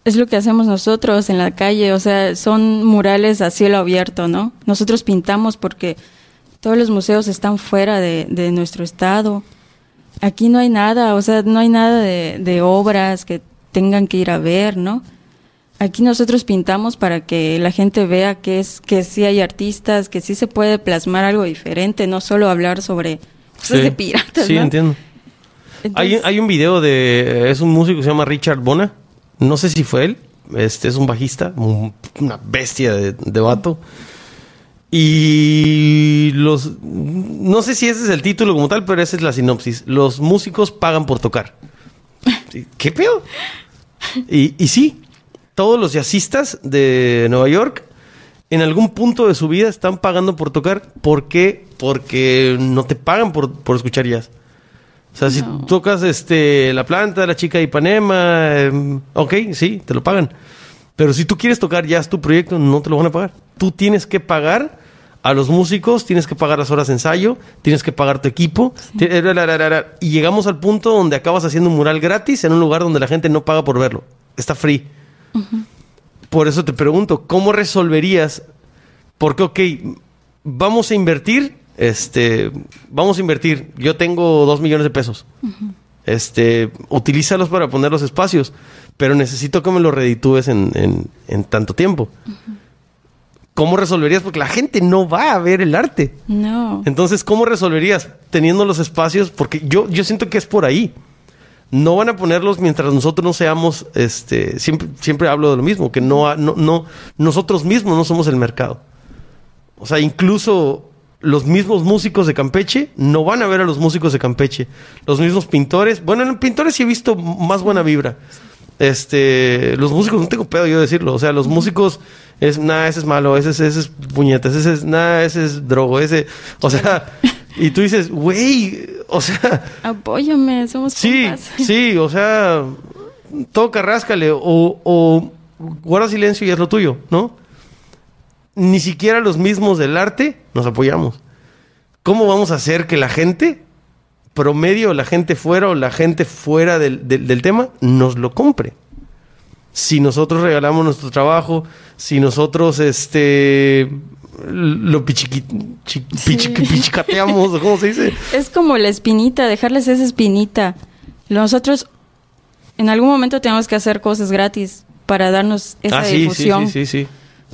es lo que hacemos nosotros en la calle, o sea, son murales a cielo abierto, ¿no? Nosotros pintamos porque todos los museos están fuera de, de nuestro estado. Aquí no hay nada, o sea, no hay nada de, de obras que tengan que ir a ver, ¿no? Aquí nosotros pintamos para que la gente vea que es que sí hay artistas, que sí se puede plasmar algo diferente, no solo hablar sobre cosas Sí. de piratas, Sí, ¿no? entiendo. Hay, Entonces- hay un video de... Es un músico que se llama Richard Bona. No sé si fue él. Este es un bajista. un- una bestia de, de vato. Y los... No sé si ese es el título como tal, pero esa es la sinopsis. Los músicos pagan por tocar. ¿Qué pedo? Y, y sí, todos los jazzistas de Nueva York en algún punto de su vida están pagando por tocar. ¿Por qué? Porque no te pagan por, por escuchar jazz. O sea, si No. tocas este la planta, la chica de Ipanema, em, ok, sí, te lo pagan. Pero si tú quieres tocar jazz tu proyecto, no te lo van a pagar. Tú tienes que pagar a los músicos, tienes que pagar las horas de ensayo, tienes que pagar tu equipo. Y llegamos al punto donde acabas haciendo un mural gratis en un lugar donde la gente no paga por verlo. Está free. Por eso te pregunto, ¿cómo resolverías? Porque, ok, vamos a invertir, este, vamos a invertir. Yo tengo dos millones de pesos. Este, utilízalos para poner los espacios, pero necesito que me los reditúes en, en- en tanto tiempo. ¿Cómo resolverías? Porque la gente no va a ver el arte. No. Entonces, ¿cómo resolverías teniendo los espacios? Porque yo, yo siento que es por ahí. No van a ponerlos mientras nosotros no seamos, este, siempre, siempre hablo de lo mismo, que no, no, no, nosotros mismos no somos el mercado. O sea, incluso los mismos músicos de Campeche no van a ver a los músicos de Campeche. Los mismos pintores, bueno, en pintores sí he visto más buena vibra. Este, los músicos, no tengo pedo yo de decirlo. O sea, los músicos es, nada, ese es malo, ese es, ese es puñetas, ese es, nada, ese es drogo, ese, o sea, y tú dices, güey, o sea, Apóyame, somos Sí, compas. sí, o sea, toca, ráscale, o, o guarda silencio y es lo tuyo, ¿no? Ni siquiera los mismos del arte nos apoyamos. ¿Cómo vamos a hacer que la gente, promedio, la gente fuera o la gente fuera del, del- del tema, nos lo compre? Si nosotros regalamos nuestro trabajo, si nosotros, este, lo pichiqui, chi- pichiqui- pichicateamos, ¿cómo se dice? Es como la espinita, dejarles esa espinita. Nosotros en algún momento tenemos que hacer cosas gratis para darnos esa ah, sí, sí, difusión. sí, sí, sí.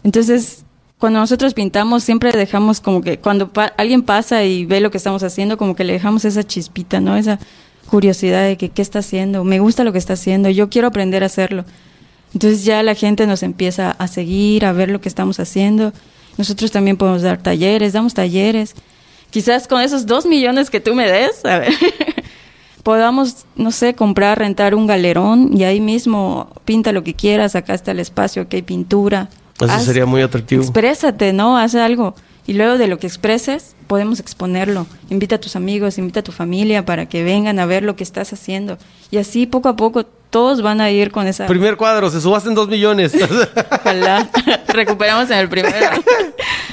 Entonces, cuando nosotros pintamos, siempre dejamos como que cuando pa- alguien pasa y ve lo que estamos haciendo, como que le dejamos esa chispita, ¿no? Esa curiosidad de que qué está haciendo, me gusta lo que está haciendo, yo quiero aprender a hacerlo. Entonces ya la gente nos empieza a seguir, a ver lo que estamos haciendo. Nosotros también podemos dar talleres, damos talleres. Quizás con esos dos millones que tú me des, a ver, podamos, no sé, comprar, rentar un galerón y ahí mismo pinta lo que quieras, acá está el espacio, aquí hay pintura. Eso Haz- sería muy atractivo. Exprésate, ¿no? Haz algo. Y luego de lo que expreses, podemos exponerlo. Invita a tus amigos, invita a tu familia para que vengan a ver lo que estás haciendo. Y así poco a poco todos van a ir con esa... Primer cuadro, se subasta en dos millones. Ojalá recuperamos en el primero.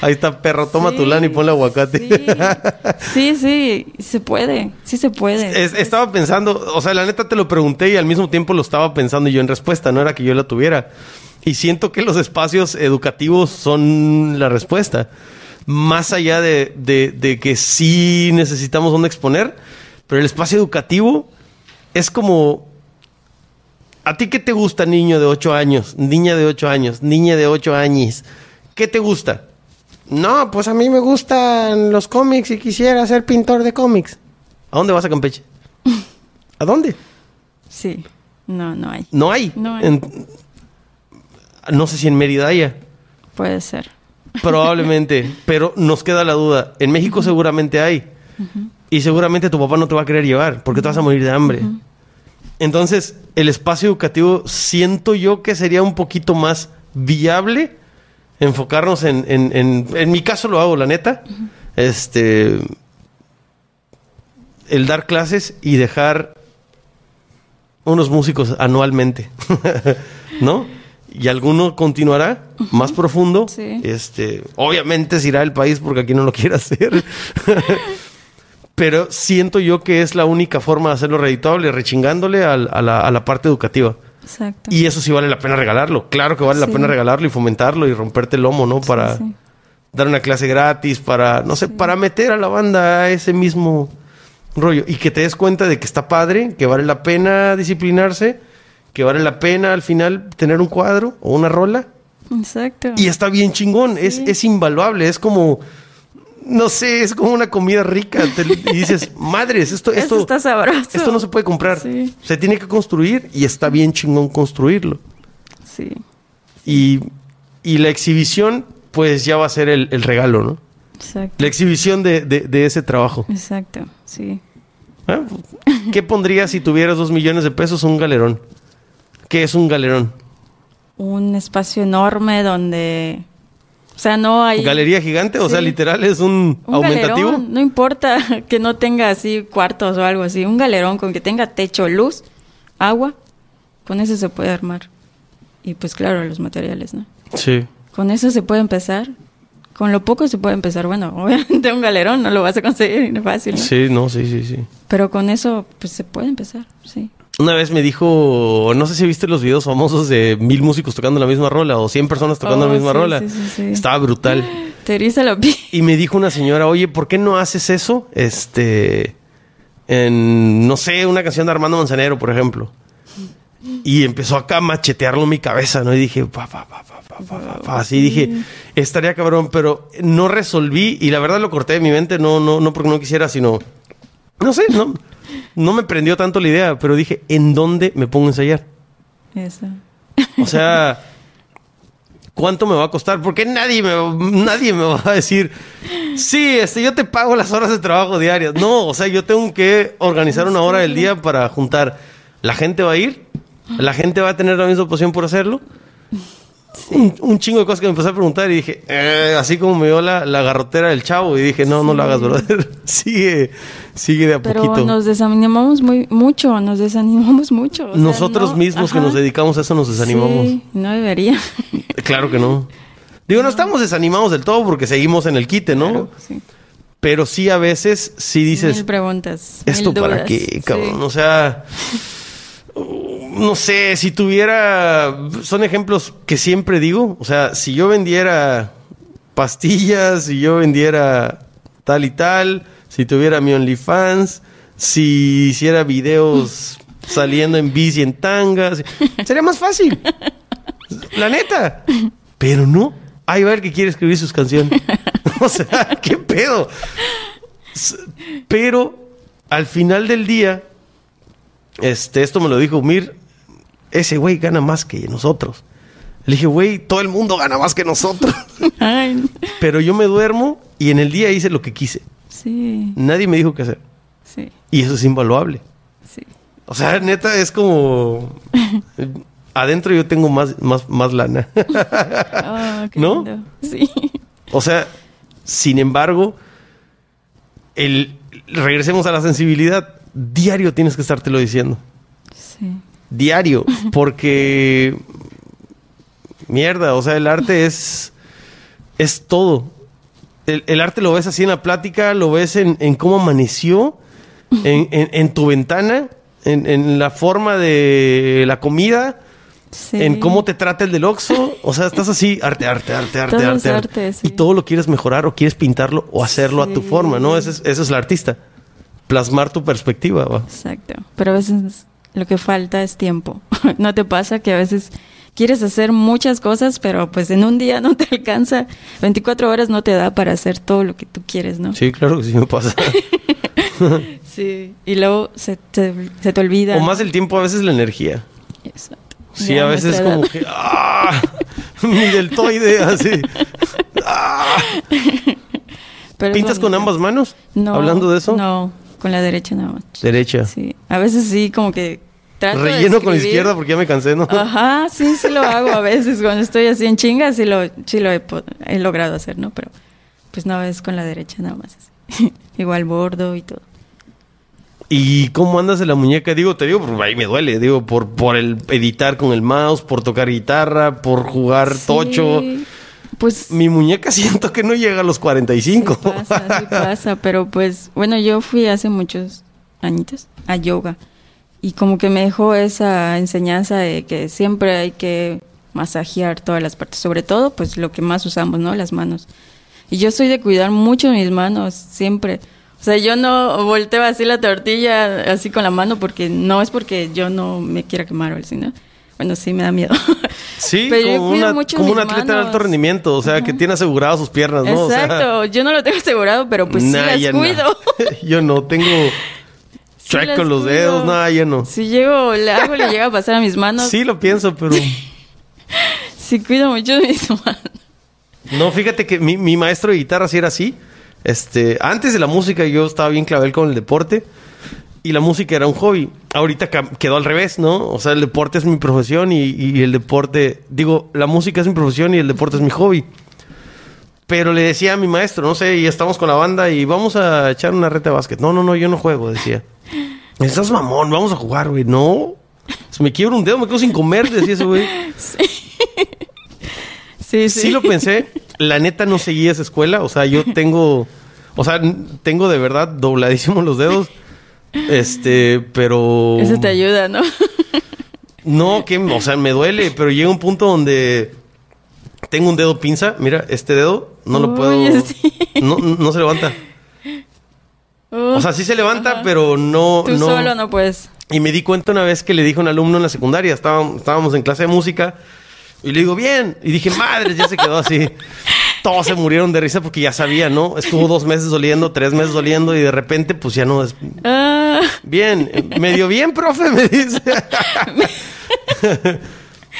Ahí está, perro, toma tu lana y ponle aguacate. Sí. sí, se puede, sí se puede. estaba pensando, o sea, la neta te lo pregunté y al mismo tiempo lo estaba pensando yo en respuesta, no era que yo la tuviera. Y siento que los espacios educativos son la respuesta. Más allá de, de que sí necesitamos donde exponer, pero el espacio educativo es como ¿A ti qué te gusta, niño de 8 años? Niña de 8 años, niña de 8 años. ¿Qué te gusta? No, pues a mí me gustan los cómics y quisiera ser pintor de cómics. ¿A dónde vas a Campeche? ¿A dónde? Sí, no, no hay. ¿No hay? No hay. No sé si en Mérida haya. Puede ser. Probablemente, pero nos queda la duda. En México seguramente hay. Y seguramente tu papá no te va a querer llevar porque te vas a morir de hambre. Entonces, el espacio educativo siento yo que sería un poquito más viable enfocarnos en, en, en, mi caso lo hago, la neta, este, el dar clases y dejar unos músicos anualmente, ¿no? Y alguno continuará más profundo. Este, obviamente se irá del país porque aquí no lo quiere hacer. pero siento yo que es la única forma de hacerlo reditable, rechingándole a, la, parte educativa. Exacto. Y eso sí vale la pena regalarlo. Claro que vale la pena regalarlo y fomentarlo y romperte el lomo, ¿no? Para dar una clase gratis, para, no sé, para meter a la banda a ese mismo rollo. Y que te des cuenta de que está padre, que vale la pena disciplinarse, que vale la pena al final tener un cuadro o una rola. Exacto. Y está bien chingón, es, es invaluable, es como no sé, es como una comida rica. y dices, madres, esto, esto, está sabroso. Esto no se puede comprar. Se tiene que construir y está bien chingón construirlo. Sí. Y, la exhibición, pues ya va a ser el, regalo, ¿no? Exacto. La exhibición de, ese trabajo. Exacto, sí. Ah, ¿Qué pondrías si tuvieras dos millones de pesos un galerón? ¿Qué es un galerón? Un espacio enorme donde o sea, no hay... ¿Galería gigante? O sea, literal es un, aumentativo. no importa que no tenga así cuartos o algo así. Un galerón con que tenga techo, luz, agua, con eso se puede armar. Y pues claro, los materiales, ¿no? Sí. Con eso se puede empezar. Con lo poco se puede empezar. Bueno, obviamente un galerón no lo vas a conseguir, no fácil. Sí, no, sí, sí, sí. Pero con eso, pues se puede empezar, sí. Una vez me dijo, no sé si viste los videos famosos de mil músicos tocando la misma rola o cien personas tocando la oh, misma rola. Estaba brutal. Te eriza la piel. Y me dijo una señora, oye, ¿por qué no haces eso? Este, en, no sé, una canción de Armando Manzanero, por ejemplo. Y empezó acá a machetearlo en mi cabeza, ¿no? Y dije, pa, pa, pa, pa, Así dije, estaría cabrón, pero no resolví y la verdad lo corté de mi mente, no, no, no porque no quisiera, sino, no sé, no no me prendió tanto la idea, pero dije, ¿en dónde me pongo a ensayar? Eso. O sea, ¿cuánto me va a costar? Porque nadie me, nadie me va a decir, sí, este, yo te pago las horas de trabajo diarias. No, o sea, yo tengo que organizar una hora del día para juntar. La gente va a ir, la gente va a tener la misma opción por hacerlo. Un, chingo de cosas que me empecé a preguntar y dije, eh", así como me dio la, garrotera del chavo y dije, no, no lo hagas, brother. sigue, sigue de a Pero poquito. nos desanimamos muy, mucho, nos desanimamos mucho. Nosotros mismos que nos dedicamos a eso nos desanimamos. Sí, no debería. claro que no. Digo, no. estamos desanimados del todo porque seguimos en el quite, ¿no? sí. Pero sí a veces sí dices... Mil preguntas. ¿Esto para qué, cabrón? O sea no sé, si tuviera, son ejemplos que siempre digo, o sea, si yo vendiera pastillas, si yo vendiera tal y tal, si tuviera mi OnlyFans, si hiciera videos saliendo en bici en tangas, sería más fácil. La neta. Pero no. Ahí va el que quiere escribir sus canciones. o sea, qué pedo. Pero al final del día, este, esto me lo dijo Mir, ese güey gana más que nosotros. Le dije, güey, todo el mundo gana más que nosotros. Pero yo me duermo y en el día hice lo que quise. Sí. Nadie me dijo qué hacer. Sí. Y eso es invaluable. Sí. O sea, neta, es como... Adentro yo tengo más, más, más lana. Oh, ¿No? Sí. O sea, sin embargo, el, regresemos a la sensibilidad. Diario tienes que estártelo diciendo. Sí diario, porque mierda, o sea, el arte es es todo. el, el arte lo ves así en la plática, lo ves en, en cómo amaneció, en, en- en tu ventana, en, en la forma de la comida, Sí. en cómo te trata el del Oxxo. O sea, estás así, arte, arte, arte, arte, Todo arte, sí. Y todo lo quieres mejorar o quieres pintarlo o hacerlo a tu forma, ¿no? Ese es, ese es el artista. Plasmar tu perspectiva, va. Exacto. Pero a veces lo que falta es tiempo. ¿No te pasa que a veces quieres hacer muchas cosas, pero pues en un día no te alcanza? 24 horas no te da para hacer todo lo que tú quieres, ¿no? Sí, claro que sí me pasa. Sí. Y luego se te, se te olvida. o más el tiempo, a veces la energía. Exacto. Sí, Ya a veces como que... ¡Ah! Mi deltoide, así. ¡Ah! Pero ¿Pintas con ambas manos? No. Hablando de eso. No, con la derecha nada más. Derecha. Sí. A veces sí, como que trato de Relleno con la izquierda porque ya me cansé, ¿no? Ajá, sí, sí lo hago a veces. Cuando estoy así en chinga, sí lo, sí lo he, logrado hacer, ¿no? Pero pues no, es con la derecha nada más. así. Igual bordo y todo. ¿Y cómo andas en la muñeca? Digo, te digo, porque ahí me duele. Digo, por, por el editar con el mouse, por tocar guitarra, por jugar Sí, tocho. Pues Mi muñeca siento que no llega a los 45. Sí pasa, sí pasa, pero pues, bueno, yo fui hace muchos añitos a yoga y como que me dejó esa enseñanza de que siempre hay que masajear todas las partes, sobre todo pues lo que más usamos, ¿no? Las manos. Y yo soy de cuidar mucho mis manos, siempre. O sea, yo no volteo así la tortilla así con la mano porque no es porque yo no me quiera quemar o así, ¿no? Bueno, sí me da miedo. Sí, Pero como, una- como un atleta de alto rendimiento. O sea, que tiene asegurado sus piernas, ¿no? O sea, Exacto, yo no lo tengo asegurado, pero pues sí las cuido. Yo no, tengo Sí con los dedos, nada, ya no. Si llego, le hago, le llega a pasar a mis manos. Sí, lo pienso, pero... Sí, cuido mucho mis manos. No, fíjate que mi, mi maestro de guitarra sí era así. Este, antes de la música yo estaba bien clavel con el deporte y la música era un hobby. Ahorita quedó al revés, ¿no? O sea, el deporte es mi profesión y, y el deporte, digo, la música es mi profesión y el deporte es mi hobby. Pero le decía a mi maestro, no sé, y estamos con la banda y vamos a echar una reta de básquet. No, no, no, yo no juego, decía. Estás mamón, vamos a jugar, güey. No. Si me quiebro un dedo, me quedo sin comer, decía ese güey. Sí, sí. Sí lo pensé. La neta no seguí esa escuela. O sea, yo tengo... O sea, tengo de verdad dobladísimos los dedos. Este, pero... Eso te ayuda, ¿no? No, que... O sea, me duele. Pero llega un punto donde... Tengo un dedo pinza. Mira, este dedo no lo puedo... Sí. No, no se levanta. O sea, sí se levanta, Ajá. pero no... Tú no... solo no puedes. Y me di cuenta una vez que le dije a un alumno en la secundaria, estábamos, estábamos en clase de música, y le digo, bien. Y dije, madre, ya se quedó así. Todos se murieron de risa porque ya sabía, ¿no? Estuvo dos meses doliendo, tres meses doliendo, y de repente, pues ya no es. Ah, Bien, medio bien, profe, me dice.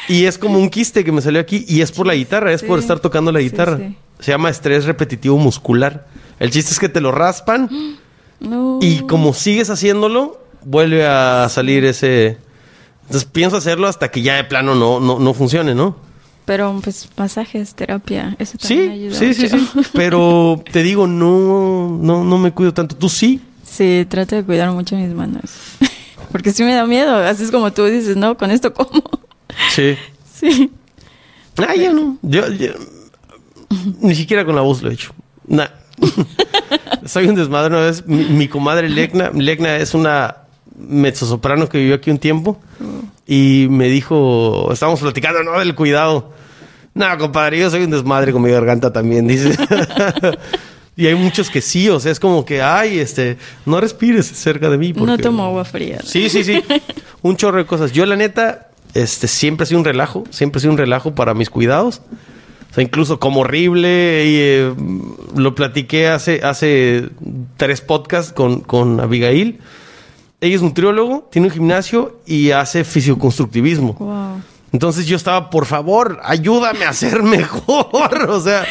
y es como un quiste que me salió aquí, y es por la guitarra, es por estar tocando la Sí, guitarra. sí. Se llama estrés repetitivo muscular. El chiste es que te lo raspan. no. Y como sigues haciéndolo, vuelve a salir ese. Entonces pienso hacerlo hasta que ya de plano no, no, no funcione, ¿no? Pero pues masajes, terapia, eso también Sí, ayuda sí, sí, sí. Pero te digo, no, no, no me cuido tanto. ¿Tú sí? Sí, trato de cuidar mucho mis manos. Porque sí me da miedo. Así es como tú dices, ¿no? Con esto como. Sí. Sí. Ah, yo no. Yo, yo- ni siquiera con la voz lo he hecho. Nah. Soy un desmadre una vez. Mi, mi comadre Legna, Legna es una mezzosoprano que vivió aquí un tiempo. Y me dijo, estábamos platicando, ¿no? Del cuidado. No, compadre, yo soy un desmadre con mi garganta también, dice. y hay muchos que sí, o sea, es como que, ay, este, no respires cerca de mí. No tomo agua fría. Sí, sí, sí. un chorro de cosas. Yo, la neta, este, siempre he sido un relajo. Siempre he sido un relajo para mis cuidados. O sea, incluso como horrible. Y, eh, lo platiqué hace, hace tres podcasts con, con Abigail. Ella es nutriólogo, tiene un gimnasio y hace fisioconstructivismo. Wow. Entonces yo estaba, por favor, ayúdame a ser mejor. o sea,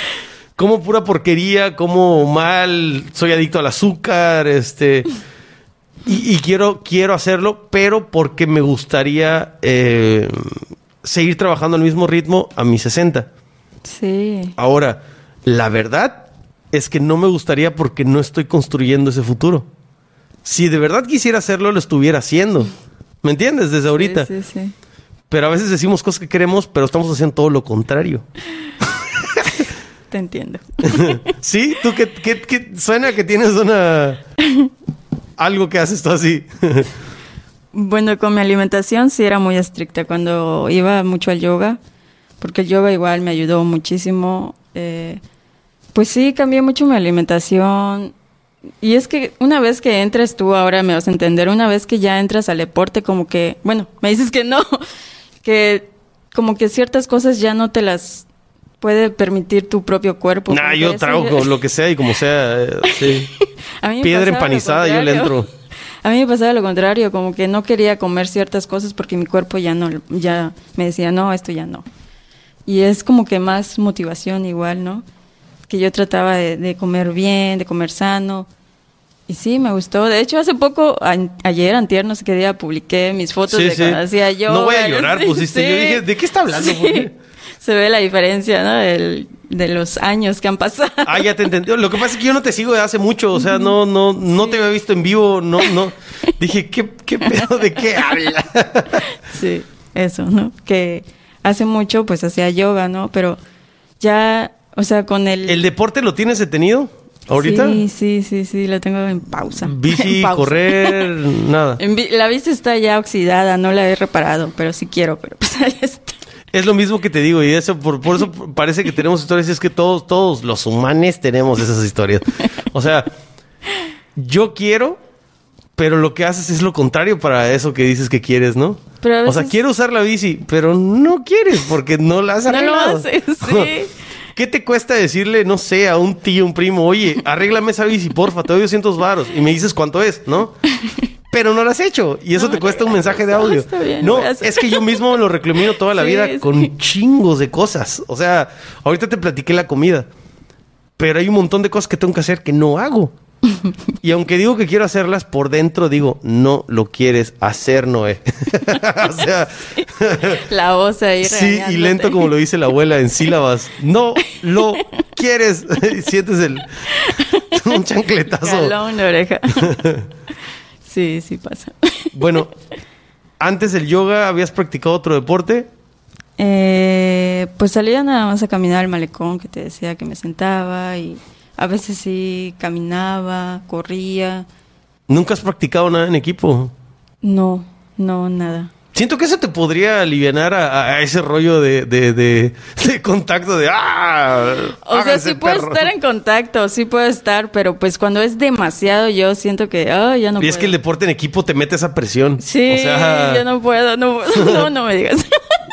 como pura porquería, como mal, soy adicto al azúcar, este. Y, y quiero, quiero hacerlo, pero porque me gustaría eh, seguir trabajando al mismo ritmo a mis 60. Sí. Ahora, la verdad es que no me gustaría porque no estoy construyendo ese futuro. Si de verdad quisiera hacerlo, lo estuviera haciendo. ¿Me entiendes? Desde ahorita. Sí, sí, sí. Pero a veces decimos cosas que queremos, pero estamos haciendo todo lo contrario. te entiendo. ¿Sí? ¿Tú qué, qué, qué- suena que tienes una... algo que haces tú así? Bueno, con mi alimentación sí era muy estricta cuando iba mucho al yoga, porque el yoga igual me ayudó muchísimo. eh, pues sí, cambié mucho mi alimentación. Y es que una vez que entres tú, ahora me vas a entender, una vez que ya entras al deporte, como que, bueno, me dices que no, que como que ciertas cosas ya no te las puede permitir tu propio cuerpo. nah, yo trago lo que sea y como sea. eh, sí. A mí me Piedra empanizada, yo le entro. A mí me pasaba lo contrario, como que no quería comer ciertas cosas porque mi cuerpo ya no, ya me decía, no, esto ya no. Y es como que más motivación igual, ¿no? Que yo trataba de, de comer bien, de comer sano. Y sí, me gustó. De hecho, hace poco, a- ayer, antier, no sé qué día, publiqué mis fotos Sí, de sí. cuando hacía yo. No voy a llorar, pusiste. Yo dije, ¿de qué está hablando? Se ve la diferencia, ¿no? Del- de los años que han pasado. Ah, ya te entendí. Lo que pasa es que yo no te sigo de hace mucho. O sea, no, no, no te había visto en vivo. No, no. Dije, ¿qué, qué pedo? ¿De qué habla? Sí, eso, ¿no? Que hace mucho pues hacía yoga, ¿no? Pero ya, o sea, con el... ¿El deporte lo tienes detenido ahorita? Sí, sí, sí, sí, lo tengo en pausa. Bici, En pausa. correr, nada. La bici está ya oxidada, no la he reparado, pero sí quiero, pero pues ahí está. Es lo mismo que te digo y eso por, por eso parece que tenemos historias y es que todos todos los humanos tenemos esas historias. O sea, yo quiero, pero lo que haces es lo contrario para eso que dices que quieres, ¿no? Pero O sea, quiero usar la bici, pero no quieres porque no la has No lo arreglado. haces, sí. ¿Qué te cuesta decirle, no sé, a un tío, un primo, oye, arréglame esa bici, porfa, te doy 200 varos y me dices cuánto es, ¿no? Pero no lo has hecho y eso No, te cuesta un mensaje de audio. está bien, no, es que yo mismo me lo recrimino toda la Sí, vida con chingos de cosas. O sea, ahorita te platiqué la comida, pero hay un montón de cosas que tengo que hacer que no hago. Y aunque digo que quiero hacerlas, por dentro digo, no lo quieres hacer, Noé. o sea, La voz ahí sí, y lento como lo dice la abuela en sílabas. No lo quieres. Sientes el un chancletazo. Jalón de oreja. sí, sí pasa. Bueno, antes del yoga, ¿habías practicado otro deporte? Eh, pues salía nada más a caminar al malecón que te decía que me sentaba y a veces sí caminaba, corría. ¿Nunca has practicado nada en equipo? No, no, nada. Siento que eso te podría aliviar a, a ese rollo de, de, de- de contacto de ¡ah! O sea, sí puedo perros". estar en contacto, sí puedo estar, pero pues cuando es demasiado yo siento que, ah, ya no y puedo. es que el deporte en equipo te mete esa presión. Sí, O sea, yo no puedo, no, no, no me digas.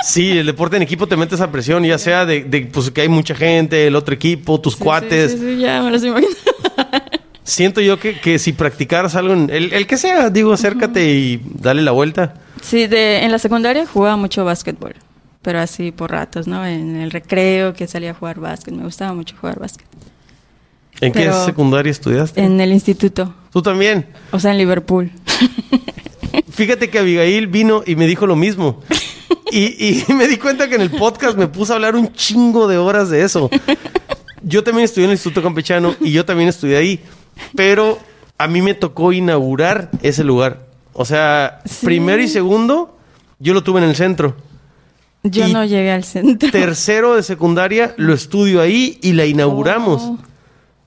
Sí, el deporte en equipo te mete esa presión, ya sea de, de, pues, que hay mucha gente, el otro equipo, tus Sí, cuates. Sí, ya me los imagino. Siento yo que, que si practicaras algo, en, el, el que sea, digo, acércate y dale la vuelta. Sí, de, en la secundaria jugaba mucho básquetbol, pero así por ratos, ¿no? En el recreo que salía a jugar básquet, me gustaba mucho jugar básquet. ¿En qué secundaria estudiaste? En el instituto, Tú también. o sea, en Liverpool. Fíjate que Abigail vino y me dijo lo mismo. Y, y me di cuenta que en el podcast me puse a hablar un chingo de horas de eso. Yo también estudié en el Instituto Campechano y yo también estudié ahí. Pero a mí me tocó inaugurar ese lugar. O sea, Sí. primero y segundo, yo lo tuve en el centro. Yo Y no llegué al centro. Tercero de secundaria, lo estudio ahí y la inauguramos. Oh.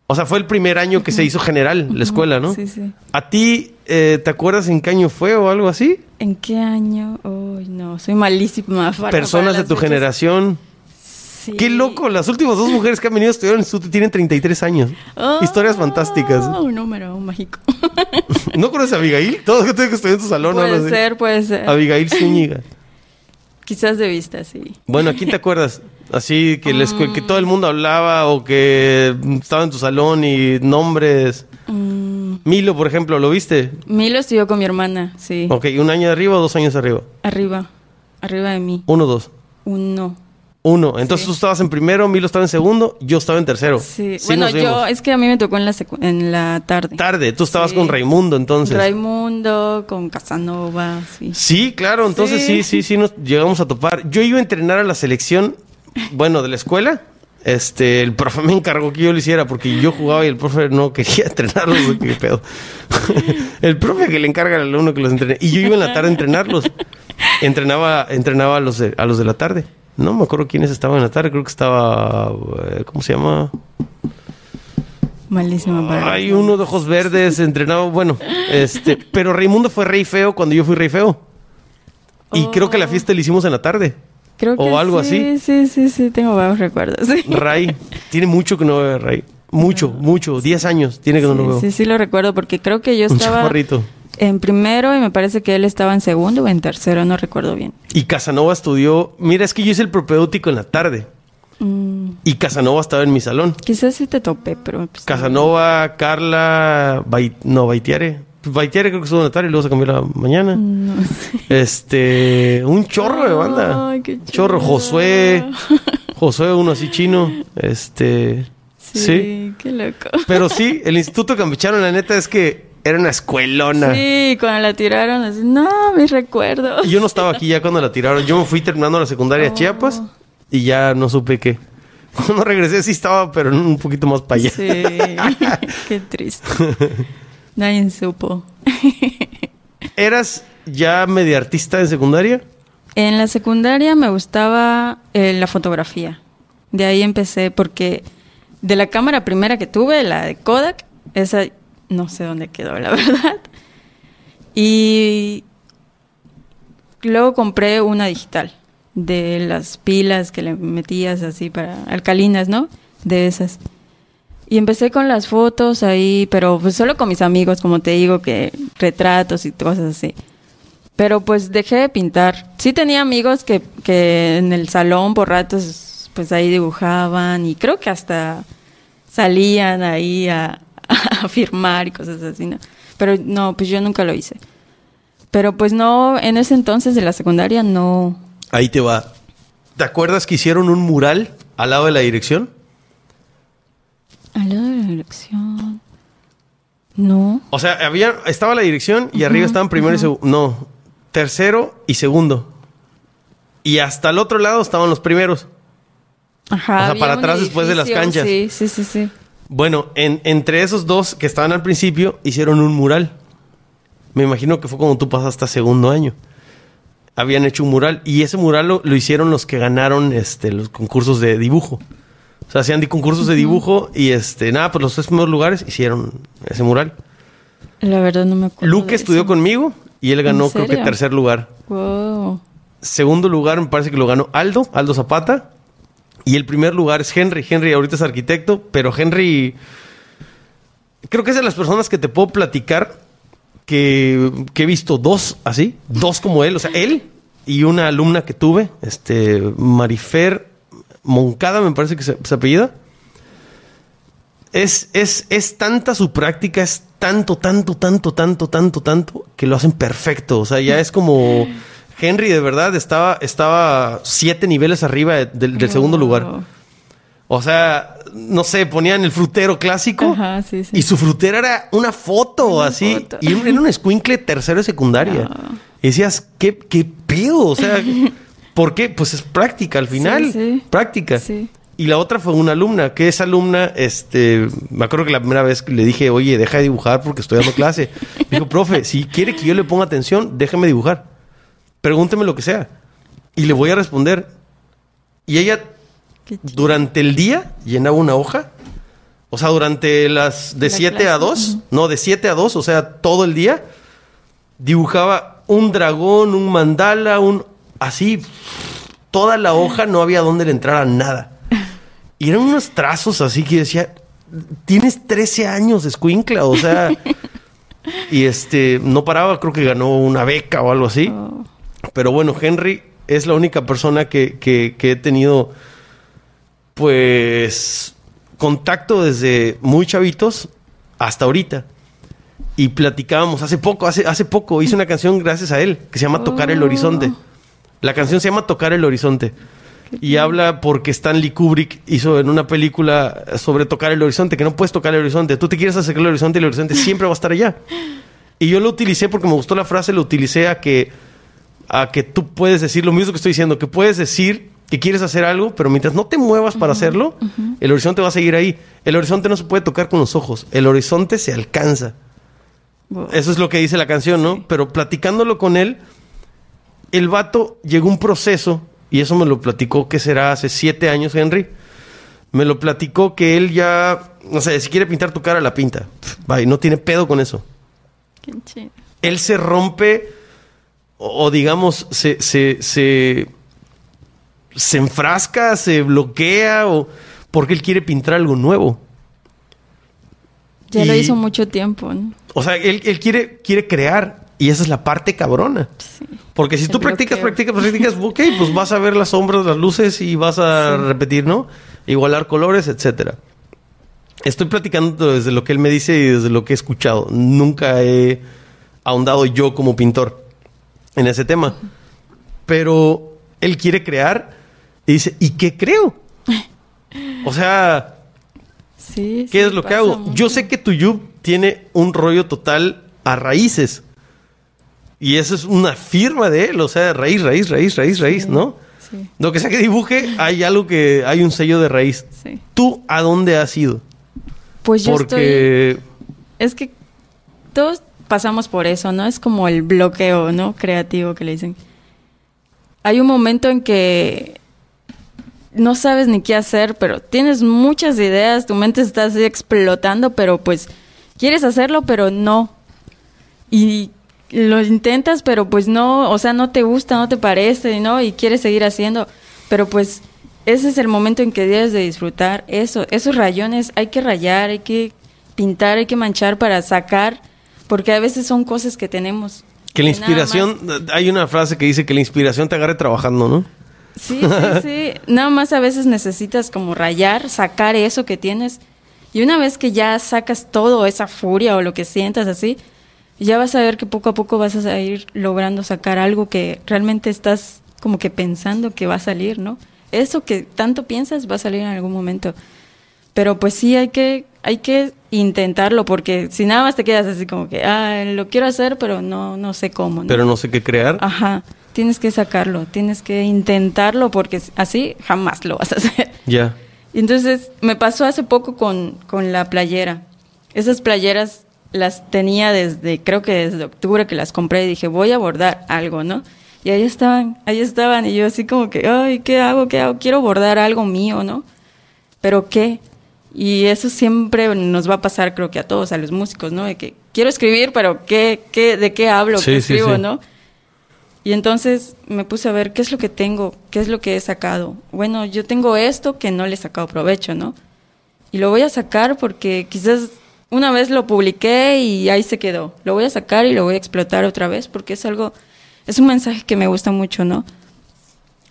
O sea, fue el primer año que se hizo general la escuela, ¿no? Sí, sí. ¿A ti eh, te acuerdas en qué año fue o algo así? ¿En qué año? Uy, no, soy malísima. para- Personas de tu fechas. generación. Sí. Qué loco, las últimas dos mujeres que han venido a estudiar en el instituto tienen 33 años. Oh, Historias fantásticas. Un número mágico. ¿No conoces a Abigail? Todos que que estudiar en tu salón. puede ser, puede ser. Abigail Zúñiga. Quizás de vista, sí. Bueno, ¿a quién te acuerdas? Así que, escue- que Mm. todo el mundo hablaba o que estaba en tu salón y nombres. Mm, Milo, por ejemplo, ¿lo viste? Milo estudió con mi hermana, sí. Ok, ¿un año arriba o dos años arriba? Arriba, arriba de mí. Uno, dos. Uno. Uno. Entonces Sí. tú estabas en primero, Milo estaba en segundo, yo estaba en tercero. Sí. bueno, yo, es que a mí me tocó en la, en la tarde. Tarde, tú estabas Sí. con Raimundo entonces. Raimundo, con Casanova, sí. Sí, claro, entonces sí, Sí. sí, sí, nos llegamos a topar. Yo iba a entrenar a la selección, bueno, de la escuela. Este, el profe me encargó que yo lo hiciera porque yo jugaba y el profe no quería entrenarlos. ¿Qué pedo? el profe que le encarga al alumno que los entrene. Y yo iba en la tarde a entrenarlos. Entrenaba, entrenaba a los de, a los de la tarde. No me acuerdo quiénes estaban en la tarde. Creo que estaba. eh, ¿Cómo se llama? Malísima para Hay uno de ojos verdes entrenado. Bueno, este. Pero Raimundo fue rey feo cuando yo fui rey feo. Y creo que la fiesta la hicimos en la tarde. Creo que o algo sí, así. Sí, sí, sí, tengo varios recuerdos. Sí. Ray. Tiene mucho que no veo Ray. Mucho, mucho. 10 años tiene que no lo veo. Sí, sí lo recuerdo porque creo que yo Un estaba chaparrito. en primero y me parece que él estaba en segundo o en tercero, no recuerdo bien. Y Casanova estudió. Mira, es que yo hice el propedéutico en la tarde. Mm, Y Casanova estaba en mi salón. quizás sí te topé, pero... pues, Casanova, Carla, no, Baitiare. Baitiare creo que estuvo en la tarde y luego se cambió la mañana. No sé. Este, un chorro de banda. Ay, qué chorro. Josué. Josué, uno así chino. Este, Sí, sí. qué loco. Pero sí, el Instituto Campechano, la neta es que era una escuelona. Sí, cuando la tiraron, así, no, mis recuerdos. Y yo no estaba aquí ya cuando la tiraron. Yo me fui terminando la secundaria a Oh. Chiapas y ya no supe qué. Cuando regresé sí estaba, pero un poquito más para allá. Sí, qué triste. Nadie supo. ¿Eras ya media artista en secundaria? En la secundaria me gustaba eh, la fotografía. De ahí empecé porque de la cámara primera que tuve, la de Kodak, esa no sé dónde quedó, la verdad. Y luego compré una digital de las pilas que le metías así para alcalinas, ¿no? De esas. Y empecé con las fotos ahí, pero pues solo con mis amigos, como te digo, que retratos y cosas así. Pero pues dejé de pintar. Sí tenía amigos que, que en el salón por ratos pues ahí dibujaban y creo que hasta salían ahí a, a firmar y cosas así, ¿no? Pero no, pues yo nunca lo hice. Pero pues no, en ese entonces de la secundaria no. Ahí te va. ¿Te acuerdas que hicieron un mural al lado de la dirección? Al lado de la elección. No. O sea, había, estaba la dirección y arriba estaban primero y segundo. No, tercero y segundo. Y hasta el otro lado estaban los primeros. Ajá. O sea, para atrás después de las canchas. Sí, sí, sí, sí. Bueno, en- entre esos dos que estaban al principio, hicieron un mural. Me imagino que fue como tú pasaste a segundo año. Habían hecho un mural y ese mural lo, lo hicieron los que ganaron este, los concursos de dibujo. O sea, hacían concursos de dibujo y este, nada, pues los tres primeros lugares hicieron ese mural. La verdad no me acuerdo. Luke estudió eso. conmigo y él ganó ¿En creo que tercer lugar. Wow. Segundo lugar me parece que lo ganó Aldo, Aldo Zapata. Y el primer lugar es Henry. Henry ahorita es arquitecto, pero Henry creo que es de las personas que te puedo platicar que, que he visto dos así, dos como él, o sea, él y una alumna que tuve, este Marifer Moncada me parece que se, se apellida. Es, es, es tanta su práctica, es tanto, tanto, tanto, tanto, tanto, tanto, que lo hacen perfecto. O sea, ya es como Henry de verdad estaba, estaba siete niveles arriba de- del, del segundo lugar. O sea, no sé, ponían el frutero clásico Ajá, sí, sí. y su frutero era una foto Una así. foto. Y era un escuincle tercero de secundaria. No. Y decías, ¿qué, qué pedo? O sea, ¿por qué? Pues es práctica al final. Sí, sí. Práctica. Sí. Y la otra fue una alumna, que esa alumna, este, me acuerdo que la primera vez le dije, oye, deja de dibujar porque estoy dando clase. Me dijo, profe, si quiere que yo le ponga atención, déjeme dibujar. Pregúnteme lo que sea. Y le voy a responder. Y ella, durante el día, llenaba una hoja. O sea, durante las de La 7 a clase, 2, no, de 7 a 2, o sea, todo el día, dibujaba un dragón, un mandala, un... Así, toda la hoja, no había donde le entrara nada. Y eran unos trazos así que decía, tienes 13 años, escuincla, o sea... y este, no paraba, creo que ganó una beca o algo así. Pero bueno, Henry es la única persona que, que- he tenido, pues, contacto desde muy chavitos hasta ahorita. Y platicábamos hace poco, hace, hace poco hice una canción gracias a él que se llama Tocar el Oh. La canción se llama Tocar el Horizonte. Y habla porque Stanley Kubrick hizo en una película sobre tocar el horizonte, que no puedes tocar el horizonte. Tú te quieres acercar al horizonte y el horizonte siempre va a estar allá. Y yo lo utilicé porque me gustó la frase, lo utilicé a que, a que tú puedes decir lo mismo que estoy diciendo, que puedes decir que quieres hacer algo, pero mientras no te muevas para hacerlo, el horizonte va a seguir ahí. El horizonte no se puede tocar con los ojos, el horizonte se alcanza. Wow. Eso es lo que dice la canción, ¿no? Pero platicándolo con él, el vato llegó a un proceso y eso me lo platicó que será hace siete años, Henry. Me lo platicó que él ya, no sé, si quiere pintar tu cara, la pinta. Bye, no tiene pedo con eso. Qué chido. Él se rompe, o, o digamos, se, se, se, se enfrasca, se bloquea, o porque él quiere pintar algo nuevo. Ya lo hizo mucho tiempo, ¿no? O sea, él, él quiere, quiere crear, y esa es la parte cabrona. Sí. Porque si tú practicas, practicas, practicas, ok, pues vas a ver las sombras, las luces y vas a repetir, ¿no? Igualar colores, etcétera. Estoy platicando desde lo que él me dice y desde lo que he escuchado. Nunca he ahondado yo como pintor en ese tema. Pero él quiere crear y dice, ¿y qué creo? O sea, Sí, ¿qué sí, es lo que hago? mucho. Yo sé que Tuyub tiene un rollo total a raíces. Y eso es una firma de él, o sea, raíz, raíz, raíz, raíz, raíz, ¿no? Sí, Lo que sea que dibuje, hay algo que, hay un sello de raíz. sí. ¿Tú a dónde has ido? Pues yo estoy... Porque, Es que todos pasamos por eso, ¿no? Es como el bloqueo, ¿no? Creativo que le dicen. Hay un momento en que no sabes ni qué hacer, pero tienes muchas ideas, tu mente está así explotando, pero pues quieres hacerlo, pero no. Y lo intentas, pero pues no, o sea, no te gusta, no te parece, ¿no? Y quieres seguir haciendo, pero pues ese es el momento en que debes de disfrutar eso, esos rayones hay que rayar, hay que pintar, hay que manchar para sacar, porque a veces son cosas que tenemos. que la inspiración, hay una frase que dice que la inspiración te agarre trabajando, ¿no? Sí, sí, sí. Nada más a veces necesitas como rayar, sacar eso que tienes. Y una vez que ya sacas todo, esa furia o lo que sientas así, ya vas a ver que poco a poco vas a ir logrando sacar algo que realmente estás como que pensando que va a salir, ¿no? Eso que tanto piensas va a salir en algún momento. Pero pues sí hay que, hay que intentarlo, porque si nada más te quedas así como que, ah, lo quiero hacer, pero no, no sé cómo. ¿no? Pero no sé qué crear. Ajá, tienes que sacarlo, tienes que intentarlo porque así jamás lo vas a hacer. Ya. Y entonces me pasó hace poco con, con la playera. Esas playeras las tenía desde, creo que desde octubre que las compré y dije, voy a bordar algo, ¿no? Y ahí estaban, ahí estaban y yo así como que, ay, ¿qué hago? ¿Qué hago? Quiero bordar algo mío, ¿no? Pero ¿qué? Y eso siempre nos va a pasar, creo que a todos, a los músicos, ¿no? De que quiero escribir, pero ¿qué, qué, ¿de qué hablo? Sí, ¿Qué sí, escribo, sí. no? Y entonces me puse a ver qué es lo que tengo, qué es lo que he sacado. Bueno, yo tengo esto que no le he sacado provecho, ¿no? Y lo voy a sacar porque quizás una vez lo publiqué y ahí se quedó. Lo voy a sacar y lo voy a explotar otra vez porque es algo, es un mensaje que me gusta mucho, ¿no?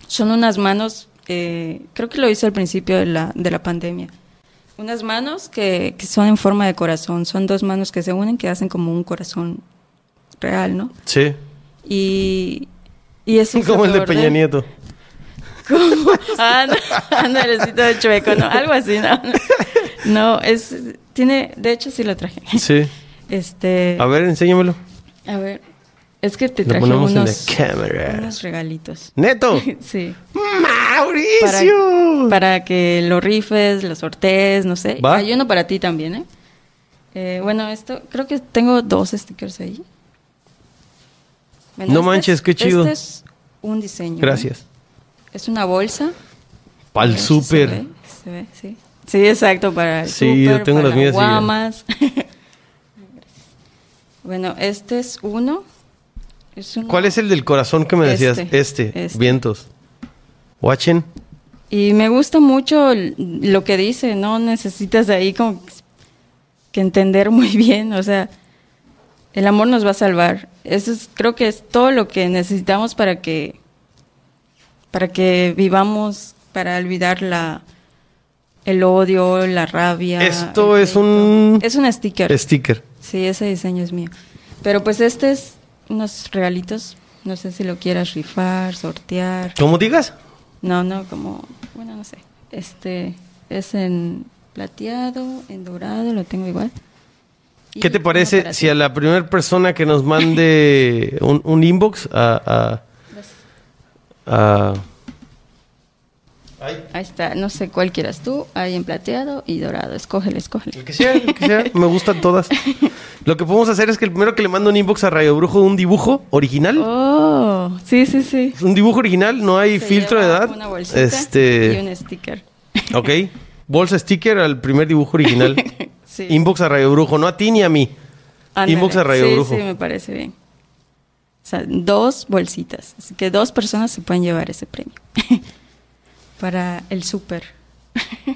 Son unas manos, eh, creo que lo hice al principio de la, de la pandemia. Unas manos que, que son en forma de corazón, son dos manos que se unen que hacen como un corazón real, ¿no? Sí. Y, y es Como lo el de Peña. Nieto. ¿Cómo? Ah, no, chueco, ¿no? Algo así, ¿no? No, es, tiene, de hecho sí lo traje. Sí. Este, A ver, enséñamelo. a ver, es que te traje unos, unos regalitos. Neto. Sí. Mauricio. Para que lo rifes, lo sortees, no sé. Va. Hay uno para ti también, ¿eh? Eh, Bueno, esto, creo que tengo dos stickers ahí. Bueno, No este manches, es- qué chido. Este es un diseño. ¿no? Gracias. Es una bolsa. Pa'l A ver si súper. Se ve, se ve, sí. Sí, exacto, para el Sí, yo tengo para las mías, guamas. bueno, este es uno. Es uno- ¿Cuál es el del corazón que me decías? Este, Este. este. Vientos. Watchen. Y me gusta mucho lo que dice, no necesitas ahí como que entender muy bien, o sea, el amor nos va a salvar. Eso es, creo que es todo lo que necesitamos para que para que vivamos, para olvidar la el odio, la rabia. Esto es un- es un sticker. Sticker. Sí, ese diseño es mío. Pero pues este es unos regalitos, no sé si lo quieras rifar, sortear. Como digas. No, no, como, bueno, no sé. Este es en plateado, en dorado, lo tengo igual. ¿Qué te parece si a la primera persona que nos mande un, un inbox a... a, a- Ahí está, no sé cuál quieras tú, hay en plateado y dorado, escógele, escógele. El que sea, el que sea. Me gustan todas. Lo que podemos hacer es que el primero que le mande un inbox a Radio Brujo un dibujo original, Oh. Sí, sí, sí. Un dibujo original, no hay Se filtro de edad. Una bolsita este, y un sticker. ok. Bolsa sticker al primer dibujo original. Sí. Inbox a Radio Brujo, no a ti ni a mí. Inbox a Radio sí, Brujo. Sí, me parece bien. O sea, dos bolsitas. Así que dos personas se pueden llevar ese premio. Para el súper.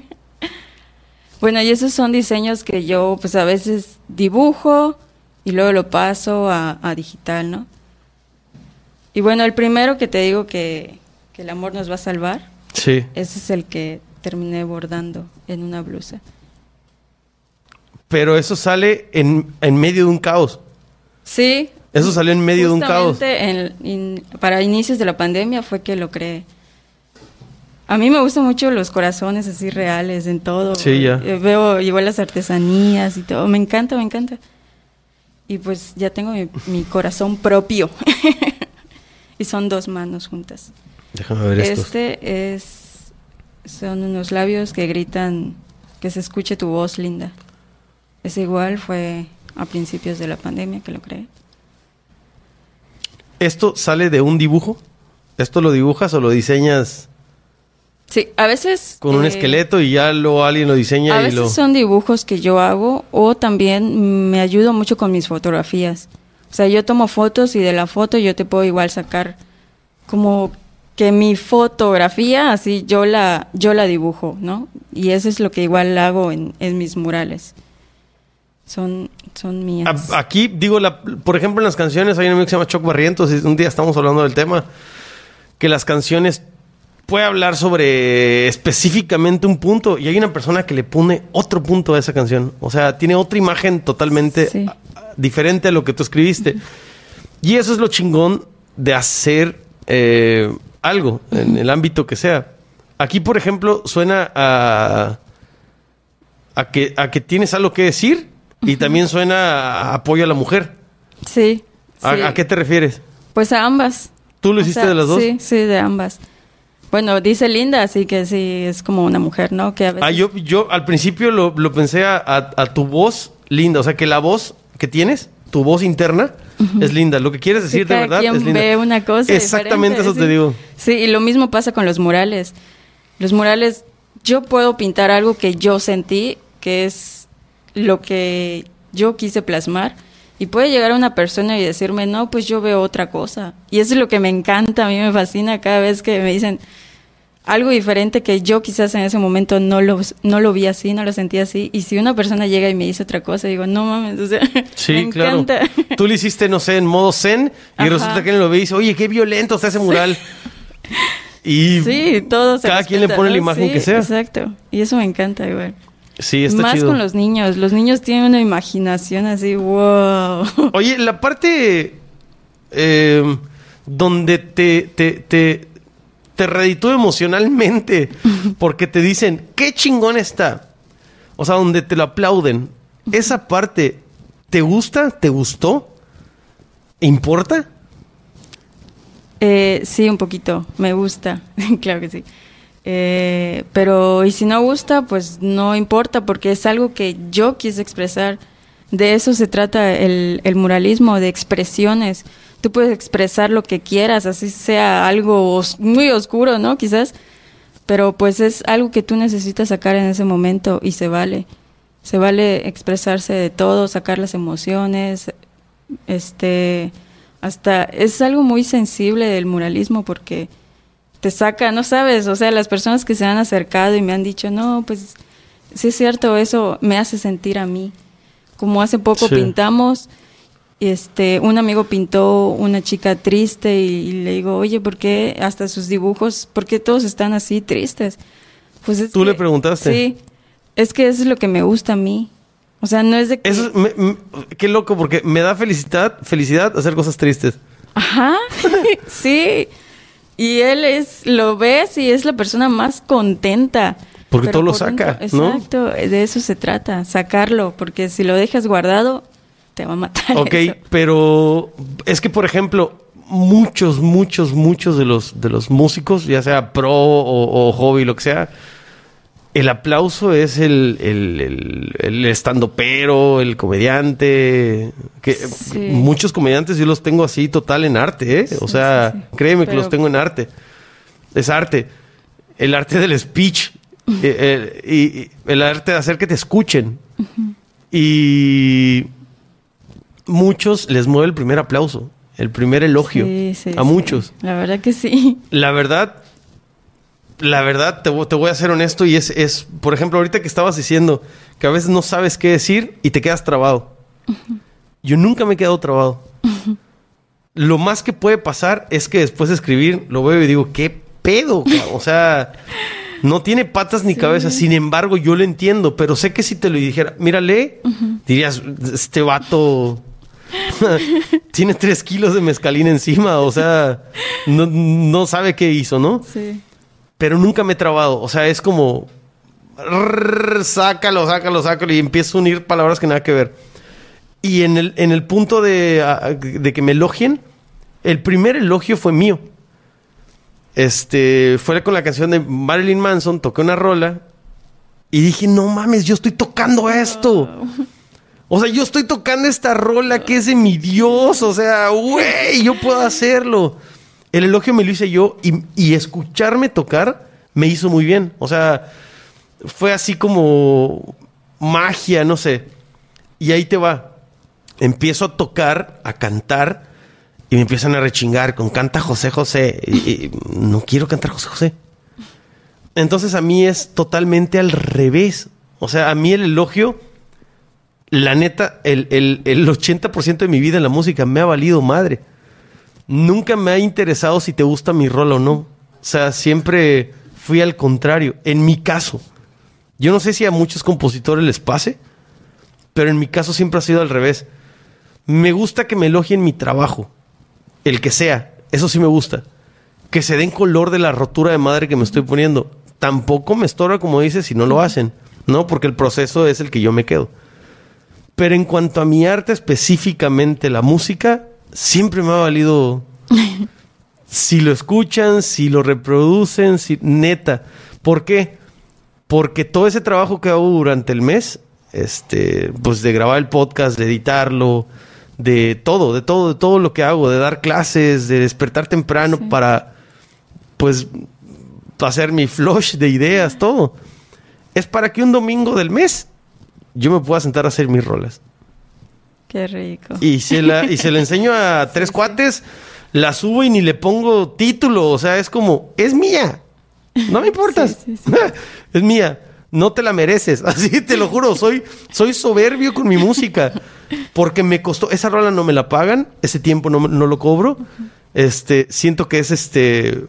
bueno, y esos son diseños que yo, pues a veces dibujo y luego lo paso a, a digital, ¿no? Y bueno, el primero que te digo que, que el amor nos va a salvar, Sí. ese es el que terminé bordando en una blusa. Pero eso sale en, en medio de un caos. Sí. Eso salió en medio de un caos. En- para inicios de la pandemia fue que lo creé. A mí me gustan mucho los corazones así reales en todo. Sí, ya. Eh, Veo igual las artesanías y todo. Me encanta, me encanta. Y pues ya tengo mi, mi corazón propio. y son dos manos juntas. Déjame ver estos. Este es son unos labios que gritan que se escuche tu voz linda. Es igual, fue a principios de la pandemia que lo creé. ¿Esto sale de un dibujo? ¿Esto lo dibujas o lo diseñas Sí, a veces... con un eh, esqueleto y ya lo alguien lo diseña A y veces lo... son dibujos que yo hago o también me ayudo mucho con mis fotografías. O sea, yo tomo fotos y de la foto yo te puedo igual sacar como que mi fotografía, así yo la, yo la dibujo, ¿no? Y eso es lo que igual hago en, en mis murales. Son, son mías. A- Aquí, digo, la, por ejemplo, en las canciones hay un amigo que se llama Choc Barrientos, y un día estamos hablando del tema, que las canciones puede hablar sobre específicamente un punto y hay una persona que le pone otro punto a esa canción. O sea, tiene otra imagen totalmente Sí. diferente a lo que tú escribiste. Y eso es lo chingón de hacer eh, algo en el ámbito que sea. Aquí, por ejemplo, suena a, a, que, a que tienes algo que decir y también suena a apoyo a la mujer. Sí. ¿A, sí. a qué te refieres? Pues a ambas. ¿Tú lo O hiciste sea, de las dos? Sí, sí, de ambas. Bueno, dice Linda, así que sí, es como una mujer, ¿no? Que a veces... Ah, yo, yo al principio lo, lo pensé a, a- a tu voz linda. O sea, que la voz que tienes, tu voz interna, es linda. Lo que quieres Sí, decir de verdad quien es linda. ve una cosa Exactamente eso sí. te digo. Sí, y lo mismo pasa con los murales. Los murales, yo puedo pintar algo que yo sentí, que es lo que yo quise plasmar, y puede llegar una persona y decirme, no, pues yo veo otra cosa. Y eso es lo que me encanta, a mí me fascina cada vez que me dicen algo diferente que yo quizás en ese momento no lo, no lo vi así, no lo sentí así. Y si una persona llega y me dice otra cosa, digo, no mames, o sea, Sí, me claro. encanta. Tú lo hiciste, no sé, en modo zen y Ajá. resulta que él lo ve y dice, oye, qué violento está ese mural. Y Sí, todo se cada quien le pone la imagen Sí, que sea. Exacto. Y eso me encanta igual. Sí, está Más chido. con los niños. Los niños tienen una imaginación así, wow. Oye, la parte eh, donde te, te, te, te reditúa emocionalmente porque te dicen, qué chingón está. O sea, donde te lo aplauden. Esa parte, ¿te gusta? ¿Te gustó? ¿Importa? Eh, sí, un poquito. Me gusta. claro que sí. Eh, pero, y si no gusta, pues no importa porque es algo que yo quise expresar. De eso se trata el, muralismo, de expresiones. Tú puedes expresar lo que quieras, así sea algo muy oscuro, ¿no? Quizás. Pero pues es algo que tú necesitas sacar en ese momento y se vale. Se vale expresarse de todo, sacar las emociones, este, hasta es algo muy sensible del muralismo porque te saca, no sabes, o sea, las personas que se han acercado y me han dicho, no, pues sí es cierto, eso me hace sentir a mí. Como hace poco Sí. pintamos, este, un amigo pintó una chica triste y, y le digo, oye, ¿por qué hasta sus dibujos, por qué todos están así tristes? Pues es ¿Tú le que- preguntaste? Sí, es que eso es lo que me gusta a mí. O sea, no es de que... Eso es- me- me- qué loco, porque me da felicidad, felicidad hacer cosas tristes. Ajá, sí. Y él es, lo ves y es la persona más contenta. Porque todo lo saca, dentro- ¿no? Exacto, de eso se trata, sacarlo, porque si lo dejas guardado, te va a matar. Ok, eso. pero es que, por ejemplo, muchos, muchos, muchos de los, de los músicos, ya sea pro o, o hobby, lo que sea, el aplauso es el, el, el, el estandopero, el comediante. Que Sí. muchos comediantes yo los tengo así total en arte, ¿eh? O sea, sí, créeme que los tengo en arte. Es arte. El arte del speech. eh, eh, y, el arte de hacer que te escuchen. Y muchos les mueve el primer aplauso, el primer elogio. A muchos. La verdad que sí. La verdad, la verdad, te, vo- te voy a ser honesto y es, es, por ejemplo, ahorita que estabas diciendo que a veces no sabes qué decir y te quedas trabado. Yo nunca me he quedado trabado. Lo más que puede pasar es que después de escribir lo veo y digo, ¿qué pedo? cabrón?" O sea, no tiene patas ni cabeza. Sin embargo, yo lo entiendo, pero sé que si te lo dijera, mira, lee, dirías, este vato tiene tres kilos de mezcalina encima, o sea, no, no sabe qué hizo, ¿no? Sí. Pero nunca me he trabado, o sea, es como, rrr, sácalo, sácalo, sácalo, y empiezo a unir palabras que nada que ver. Y en el, en el punto de, de que me elogien, el primer elogio fue mío. Este, fue con la canción de Marilyn Manson, toqué una rola y dije, no mames, yo estoy tocando esto. O sea, yo estoy tocando esta rola que es de mi Dios. O sea, güey, yo puedo hacerlo. El elogio me lo hice yo y, y escucharme tocar me hizo muy bien. O sea, fue así como magia, no sé. Y ahí te va. Empiezo a tocar, a cantar y me empiezan a rechingar con canta José José. Y- no quiero cantar José José. Entonces a mí es totalmente al revés. O sea, a mí el elogio, la neta, el, el, el 80% de mi vida en la música me ha valido madre. Nunca me ha interesado si te gusta mi rol o no. O sea, siempre fui al contrario. En mi caso, yo no sé si a muchos compositores les pase, pero en mi caso siempre ha sido al revés. Me gusta que me elogien mi trabajo, el que sea. Eso sí me gusta. Que se den color de la rotura de madre que me estoy poniendo. Tampoco me estorba, como dices, si no lo hacen, ¿no? Porque el proceso es el que yo me quedo. Pero en cuanto a mi arte específicamente, la música, siempre me ha valido. si lo escuchan, si lo reproducen, si neta. ¿Por qué? Porque todo ese trabajo que hago durante el mes, este, pues de grabar el podcast, de editarlo, de todo, de todo, de todo lo que hago, de dar clases, de despertar temprano Sí. para, pues, hacer mi flush de ideas, todo. Es para que un domingo del mes yo me pueda sentar a hacer mis rolas. Qué rico. Y se la, y se la enseño a tres cuates, la subo y ni le pongo título. O sea, es como, es mía. No me importa. Sí, sí, sí. es mía. No te la mereces. Así te lo juro. Soy, soy soberbio con mi música. Porque me costó. Esa rola no me la pagan. Ese tiempo no, no lo cobro. Este, siento que es este.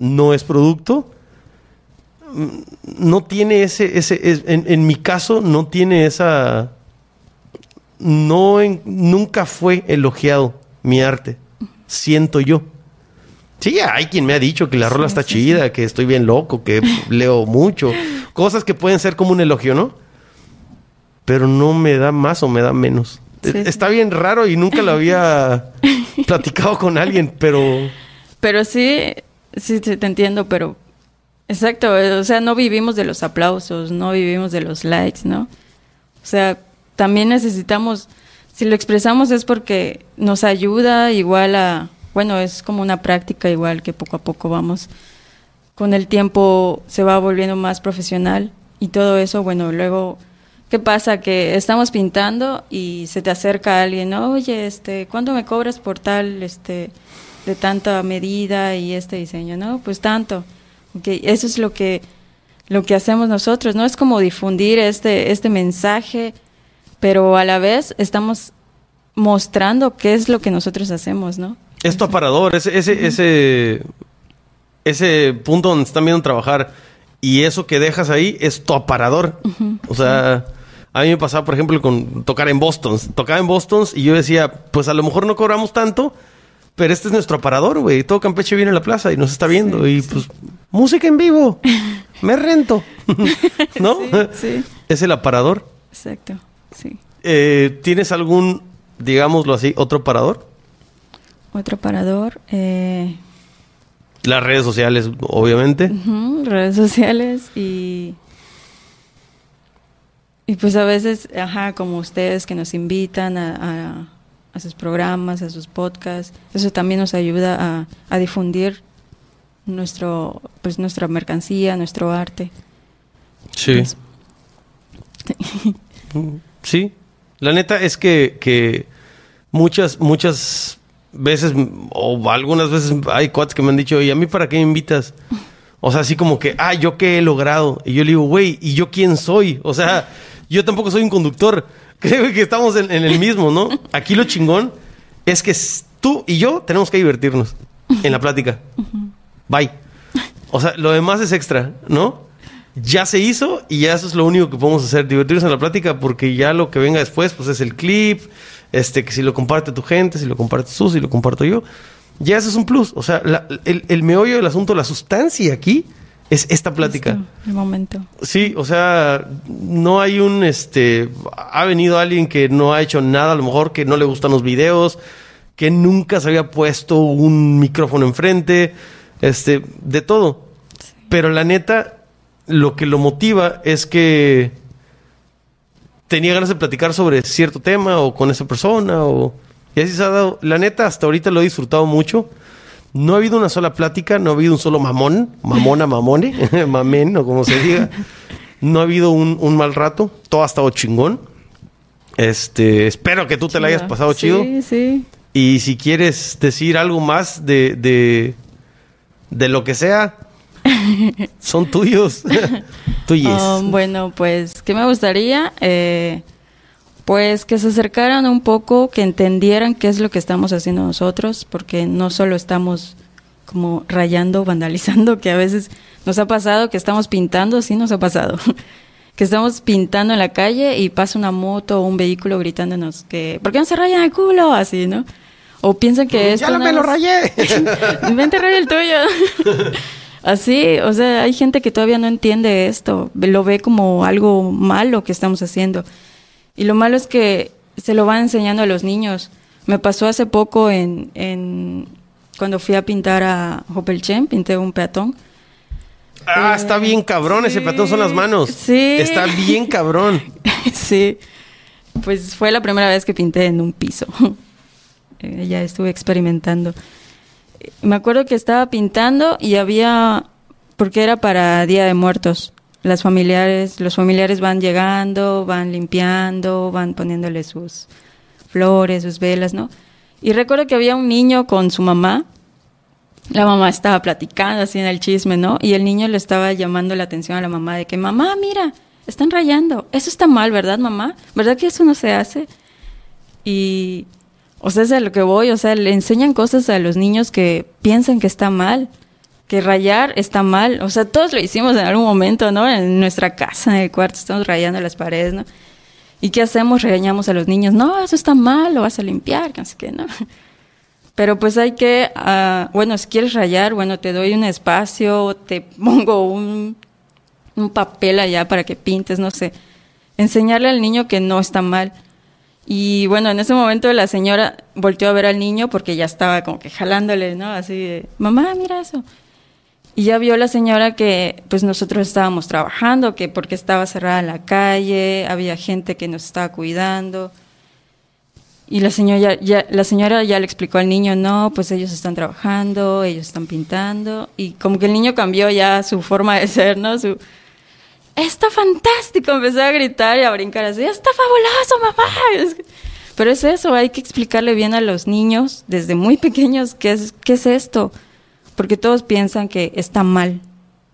No es producto. Mm, No tiene ese. ese es- en, en mi caso, no tiene esa no en- nunca fue elogiado mi arte. Siento yo. Sí, hay quien me ha dicho que la Sí, rola está sí, chida, que estoy bien loco, que leo mucho. Cosas que pueden ser como un elogio, ¿no? Pero no me da más o me da menos. E-. Está bien raro y nunca lo había platicado con alguien, pero Pero sí, sí, te entiendo, pero exacto, o sea, no vivimos de los aplausos, no vivimos de los likes, ¿no? O sea, también necesitamos, si lo expresamos es porque nos ayuda igual a, bueno, es como una práctica igual que poco a poco vamos, con el tiempo se va volviendo más profesional y todo eso, bueno, luego, ¿qué pasa? Que estamos pintando y se te acerca alguien, oye, este, ¿cuánto me cobras por tal, este, de tanta medida y este diseño? No, pues tanto. Okay, eso es lo que, lo que hacemos nosotros, ¿no? Es como difundir este, este mensaje, pero a la vez estamos mostrando qué es lo que nosotros hacemos, ¿no? es tu aparador, ese, ese, ese, ese punto donde están viendo trabajar y eso que dejas ahí es tu aparador. O sea, a mí me pasaba, por ejemplo, con tocar en Boston. Tocaba en Boston y yo decía, pues a lo mejor no cobramos tanto, pero este es nuestro aparador, güey. Todo Campeche viene a la plaza y nos está viendo. Sí, y sí. pues, música en vivo. Me rento. ¿No? Sí. Es el aparador. Exacto, sí. Eh, ¿Tienes algún, digámoslo así, otro parador? Otro parador, eh, Las redes sociales, obviamente. redes sociales y Y pues a veces, ajá, como ustedes que nos invitan a, a, sus programas, a sus podcasts, eso también nos ayuda a, a difundir nuestro, pues nuestra mercancía, nuestro arte. Sí. Pues, Sí. La neta es que, que muchas, muchas veces, o algunas veces hay cuates que me han dicho, ¿y a mí para qué me invitas? O sea, así como que, ah, ¿yo qué he logrado? Y yo le digo, güey, ¿y yo quién soy? O sea, yo tampoco soy un conductor. Creo que estamos en, en el mismo, ¿no? Aquí lo chingón es que tú y yo tenemos que divertirnos en la plática. Bye. O sea, lo demás es extra, ¿no? Ya se hizo y ya eso es lo único que podemos hacer, divertirnos en la plática, porque ya lo que venga después, pues es el clip, este, que si lo comparte tu gente, si lo compartes tú, si lo comparto yo, ya eso es un plus. O sea, la- el, el meollo del asunto, la sustancia aquí es esta plática. El momento. Sí, o sea, no hay un, este, ha venido alguien que no ha hecho nada, a lo mejor que no le gustan los videos, que nunca se había puesto un micrófono enfrente, este, de todo. Pero la neta, lo que lo motiva es que tenía ganas de platicar sobre cierto tema o con esa persona o... Y así se ha dado. La neta, hasta ahorita lo he disfrutado mucho. No ha habido una sola plática, no ha habido un solo mamón, mamona, mamone, mamén o como se diga. No ha habido un, un mal rato. Todo ha estado chingón. Este, espero que tú te la hayas pasado chido. Sí, sí. Y si quieres decir algo más de, de, de lo que sea, son tuyos. Tuyes. Um, bueno, pues, ¿qué me gustaría? Eh, pues que se acercaran un poco, que entendieran qué es lo que estamos haciendo nosotros, porque no solo estamos como rayando, vandalizando, que a veces nos ha pasado que estamos pintando, sí nos ha pasado, que estamos pintando en la calle y pasa una moto o un vehículo gritándonos que, ¿por qué no se rayan el culo? Así, ¿no? O piensan que esto ¡Ya no me lo rayé! Vente, raya el tuyo. Así, o sea, hay gente que todavía no entiende esto, lo ve como algo malo que estamos haciendo. Y lo malo es que se lo van enseñando a los niños. Me pasó hace poco en, en cuando fui a pintar a Hopelchen, pinté un peatón. ah, está bien cabrón. Ese peatón son las manos. sí. Está bien cabrón. sí, pues fue la primera vez que pinté en un piso. Eh, ya estuve experimentando. Me acuerdo que estaba pintando y había, porque era para Día de Muertos. Las familiares, los familiares van llegando, van limpiando, van poniéndole sus flores, sus velas, ¿no? Y recuerdo que había un niño con su mamá. La mamá estaba platicando así en el chisme, ¿no? Y el niño le estaba llamando la atención a la mamá de que, mamá, mira, están rayando. Eso está mal, ¿verdad, mamá? ¿Verdad que eso no se hace? Y, o sea, es a lo que voy, o sea, le enseñan cosas a los niños que piensan que está mal, que rayar está mal. O sea, todos lo hicimos en algún momento, ¿no? En nuestra casa, en el cuarto, estamos rayando las paredes, ¿no? ¿Y qué hacemos? Regañamos a los niños, no, eso está mal, lo vas a limpiar, que no sé qué, ¿no? Pero pues hay que, ah, bueno, si quieres rayar, bueno, te doy un espacio, te pongo un, un papel allá para que pintes, no sé. Enseñarle al niño que no está mal. Y bueno, en ese momento la señora volteó a ver al niño porque ya estaba como que jalándole, ¿no? Así de, mamá, mira eso. Y ya vio la señora que pues nosotros estábamos trabajando, que porque estaba cerrada la calle, había gente que nos estaba cuidando. Y la señora ya, la señora ya le explicó al niño, no, pues ellos están trabajando, ellos están pintando. Y como que el niño cambió ya su forma de ser, ¿no? Su, está fantástico, empezó a gritar y a brincar así, está fabuloso, mamá. Pero es eso, hay que explicarle bien a los niños desde muy pequeños qué es, qué es esto, porque todos piensan que está mal,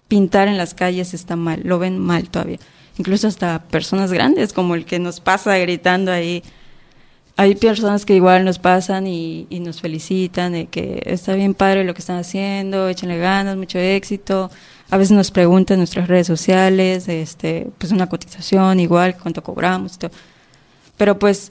pintar en las calles está mal, lo ven mal todavía. Incluso hasta personas grandes, como el que nos pasa gritando ahí. Hay personas que igual nos pasan y, y nos felicitan de que está bien padre lo que están haciendo, échenle ganas, mucho éxito. A veces nos preguntan en nuestras redes sociales, este, pues una cotización igual, cuánto cobramos. Pero pues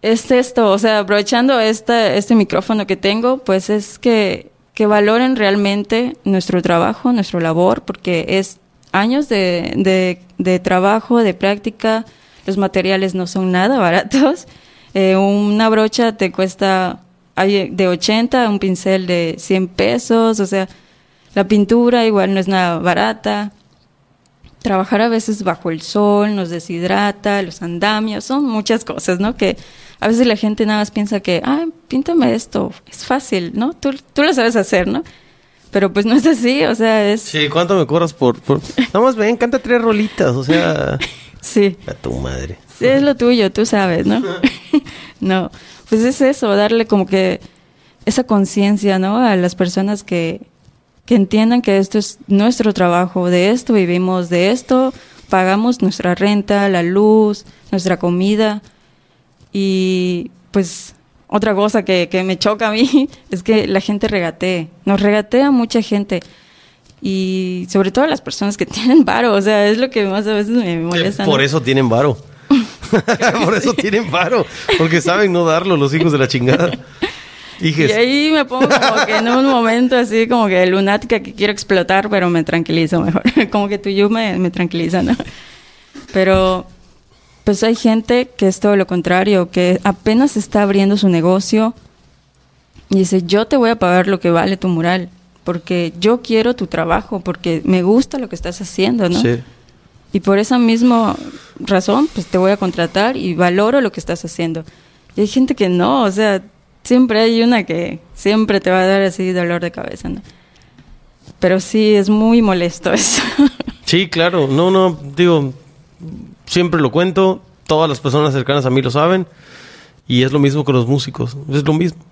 es esto, o sea, aprovechando esta, este micrófono que tengo, pues es que, que valoren realmente nuestro trabajo, nuestra labor, porque es años de, de, de trabajo, de práctica, los materiales no son nada baratos. Eh, una brocha te cuesta de 80, un pincel de 100 pesos, o sea, la pintura igual no es nada barata. trabajar a veces bajo el sol nos deshidrata, los andamios, son muchas cosas, ¿no? Que a veces la gente nada más piensa que, ah, píntame esto, es fácil, ¿no? Tú, tú lo sabes hacer, ¿no? Pero pues no es así, o sea, es... Sí, ¿cuánto me cobras por...? por... Nada más ven, canta tres rolitas, o sea... sí. A tu madre. Sí, es lo tuyo, tú sabes, ¿no? no, pues es eso, darle como que esa conciencia, ¿no? A las personas que, que entiendan que esto es nuestro trabajo, de esto vivimos, de esto pagamos nuestra renta, la luz, nuestra comida. Y pues otra cosa que, que me choca a mí es que la gente regatee, nos regatea mucha gente. Y sobre todo las personas que tienen varo, o sea, es lo que más a veces me molesta. Por eso tienen varo. Por eso tienen varo, porque saben no darlo los hijos de la chingada. Y ahí me pongo como que en un momento así como que lunática que quiero explotar, pero me tranquilizo mejor. Como que tu yo me, me tranquiliza, ¿no? Pero pues hay gente que es todo lo contrario, que apenas está abriendo su negocio y dice, yo te voy a pagar lo que vale tu mural, porque yo quiero tu trabajo, porque me gusta lo que estás haciendo, ¿no? Sí. Y por esa misma razón, pues te voy a contratar y valoro lo que estás haciendo. Y hay gente que no, o sea, siempre hay una que siempre te va a dar así dolor de cabeza, ¿no? Pero sí, es muy molesto eso. Sí, claro. No, no, digo, siempre lo cuento, todas las personas cercanas a mí lo saben, y es lo mismo con los músicos, es lo mismo.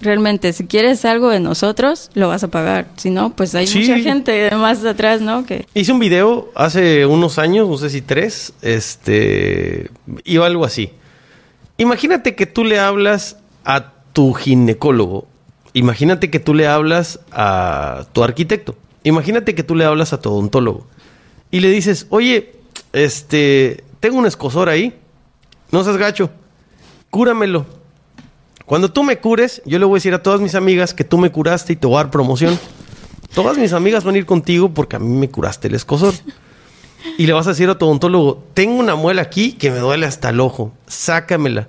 Realmente, si quieres algo de nosotros, lo vas a pagar. Si no, pues hay mucha gente más atrás, ¿no? Que... Hice un video hace unos años, no sé si tres, este, iba algo así. Imagínate que tú le hablas a tu ginecólogo. Imagínate que tú le hablas a tu arquitecto. Imagínate que tú le hablas a tu odontólogo. Y le dices, oye, este, tengo un escosor ahí. No seas gacho. Cúramelo. Cuando tú me cures, yo le voy a decir a todas mis amigas que tú me curaste y te voy a dar promoción. Todas mis amigas van a ir contigo porque a mí me curaste el escosor. Y le vas a decir a tu odontólogo, tengo una muela aquí que me duele hasta el ojo. Sácamela.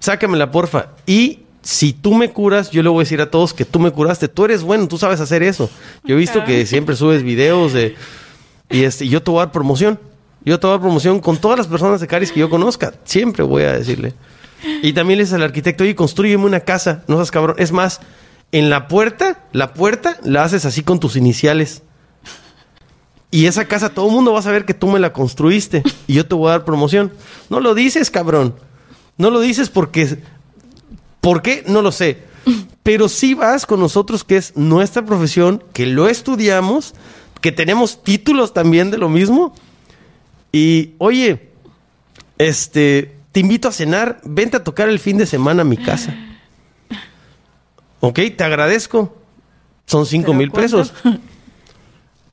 Sácamela, porfa. Y si tú me curas, yo le voy a decir a todos que tú me curaste. Tú eres bueno, tú sabes hacer eso. Yo he visto que siempre subes videos de... Y este, yo te voy a dar promoción. Yo te voy a dar promoción con todas las personas de Caris que yo conozca. Siempre voy a decirle. Y también le dices al arquitecto, oye, construyeme una casa. No seas cabrón. Es más, en la puerta, la puerta la haces así con tus iniciales. Y esa casa todo el mundo va a saber que tú me la construiste. Y yo te voy a dar promoción. No lo dices, cabrón. No lo dices porque... ¿Por qué? No lo sé. Pero sí vas con nosotros, que es nuestra profesión, que lo estudiamos, que tenemos títulos también de lo mismo. Y, oye, este, te invito a cenar, vente a tocar el fin de semana a mi casa. Ok, te agradezco. Son cinco mil pesos.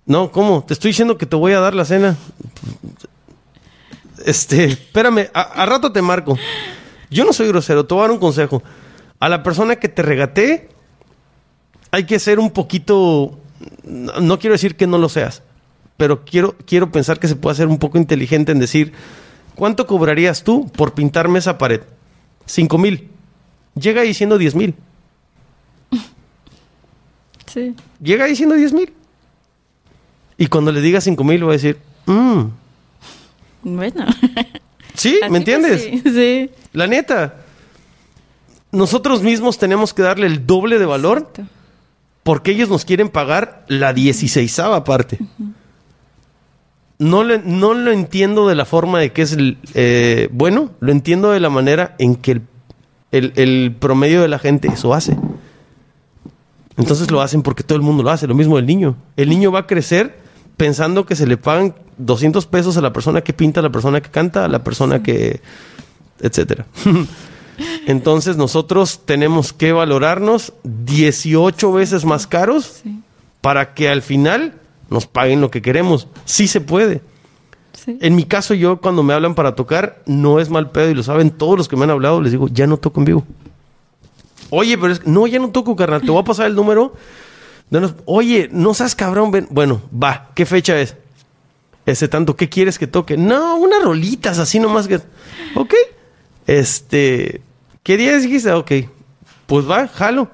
No, ¿cómo? Te estoy diciendo que te voy a dar la cena. Este, espérame, a, rato te marco. Yo no soy grosero, te voy a dar un consejo. A la persona que te regatee, hay que ser un poquito. No, quiero decir que no lo seas, pero quiero, quiero pensar que se puede ser un poco inteligente en decir: ¿Cuánto cobrarías tú por pintarme esa pared? Cinco mil. Llega diciendo diez mil. Sí. Llega diciendo diez mil. Y cuando le diga cinco mil, va a decir, mmm. Bueno. ¿Sí? ¿Me entiendes? Sí, sí. La neta. Nosotros mismos tenemos que darle el doble de valor porque ellos nos quieren pagar la dieciséisava parte. no, le, no lo entiendo de la forma de que es eh, bueno, lo entiendo de la manera en que el, el, promedio de la gente eso hace. Entonces lo hacen porque todo el mundo lo hace, lo mismo el niño. El niño va a crecer pensando que se le pagan 200 pesos a la persona que pinta, a la persona que canta, a la persona que... etcétera. Entonces nosotros tenemos que valorarnos 18 veces más caros para que al final nos paguen lo que queremos. Sí se puede. En mi caso, yo cuando me hablan para tocar, no es mal pedo y lo saben todos los que me han hablado, les digo, ya no toco en vivo. Oye, pero es no, ya no toco, carnal, te voy a pasar el número Oye, no seas cabrón, ven. Bueno, va, ¿qué fecha es? Ese tanto, ¿qué quieres que toque? No, unas rolitas así nomás que. Ok. Este. ¿Qué día dijiste? Ok. Pues va, jalo.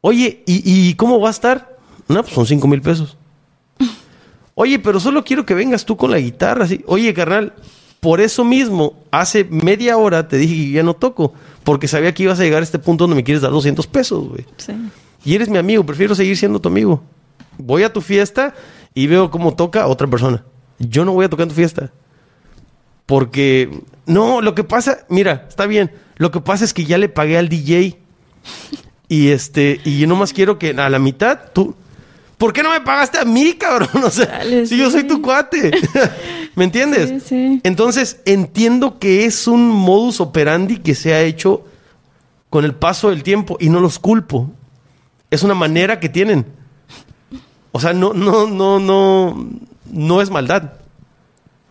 Oye, ¿y, cómo va a estar? No, pues son cinco mil pesos. Oye, pero solo quiero que vengas tú con la guitarra. Así. Oye, carnal, por eso mismo, hace media hora te dije que ya no toco, porque sabía que ibas a llegar a este punto donde me quieres dar 200 pesos, güey. Sí. Y eres mi amigo, prefiero seguir siendo tu amigo. Voy a tu fiesta y veo cómo toca otra persona. Yo no voy a tocar en tu fiesta. Porque, no, lo que pasa, mira, está bien. Lo que pasa es que ya le pagué al DJ. Y este, y yo nomás quiero que a la mitad tú. ¿Por qué no me pagaste a mí, cabrón? O sea, Dale, si yo soy tu cuate. ¿Me entiendes? Sí, sí. Entonces, entiendo que es un modus operandi que se ha hecho con el paso del tiempo y no los culpo. Es una manera que tienen. O sea, no, no, no, no, no es maldad.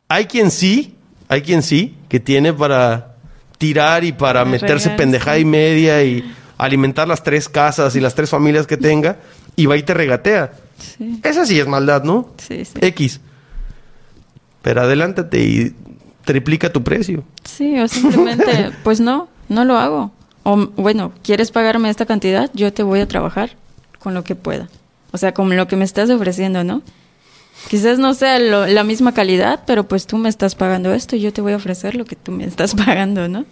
Hay quien sí, hay quien sí, que tiene para tirar y para meterse pendejada y media y alimentar las tres casas y las tres familias que tenga y va y te regatea. Sí, Esa sí es maldad, ¿no? sí, sí. X. Pero adelántate y triplica tu precio. Sí, o simplemente, pues no, no lo hago. O bueno, ¿quieres pagarme esta cantidad? Yo te voy a trabajar con lo que pueda. O sea, con lo que me estás ofreciendo, ¿no? Quizás no sea lo- la misma calidad, pero pues tú me estás pagando esto y yo te voy a ofrecer lo que tú me estás pagando, ¿no?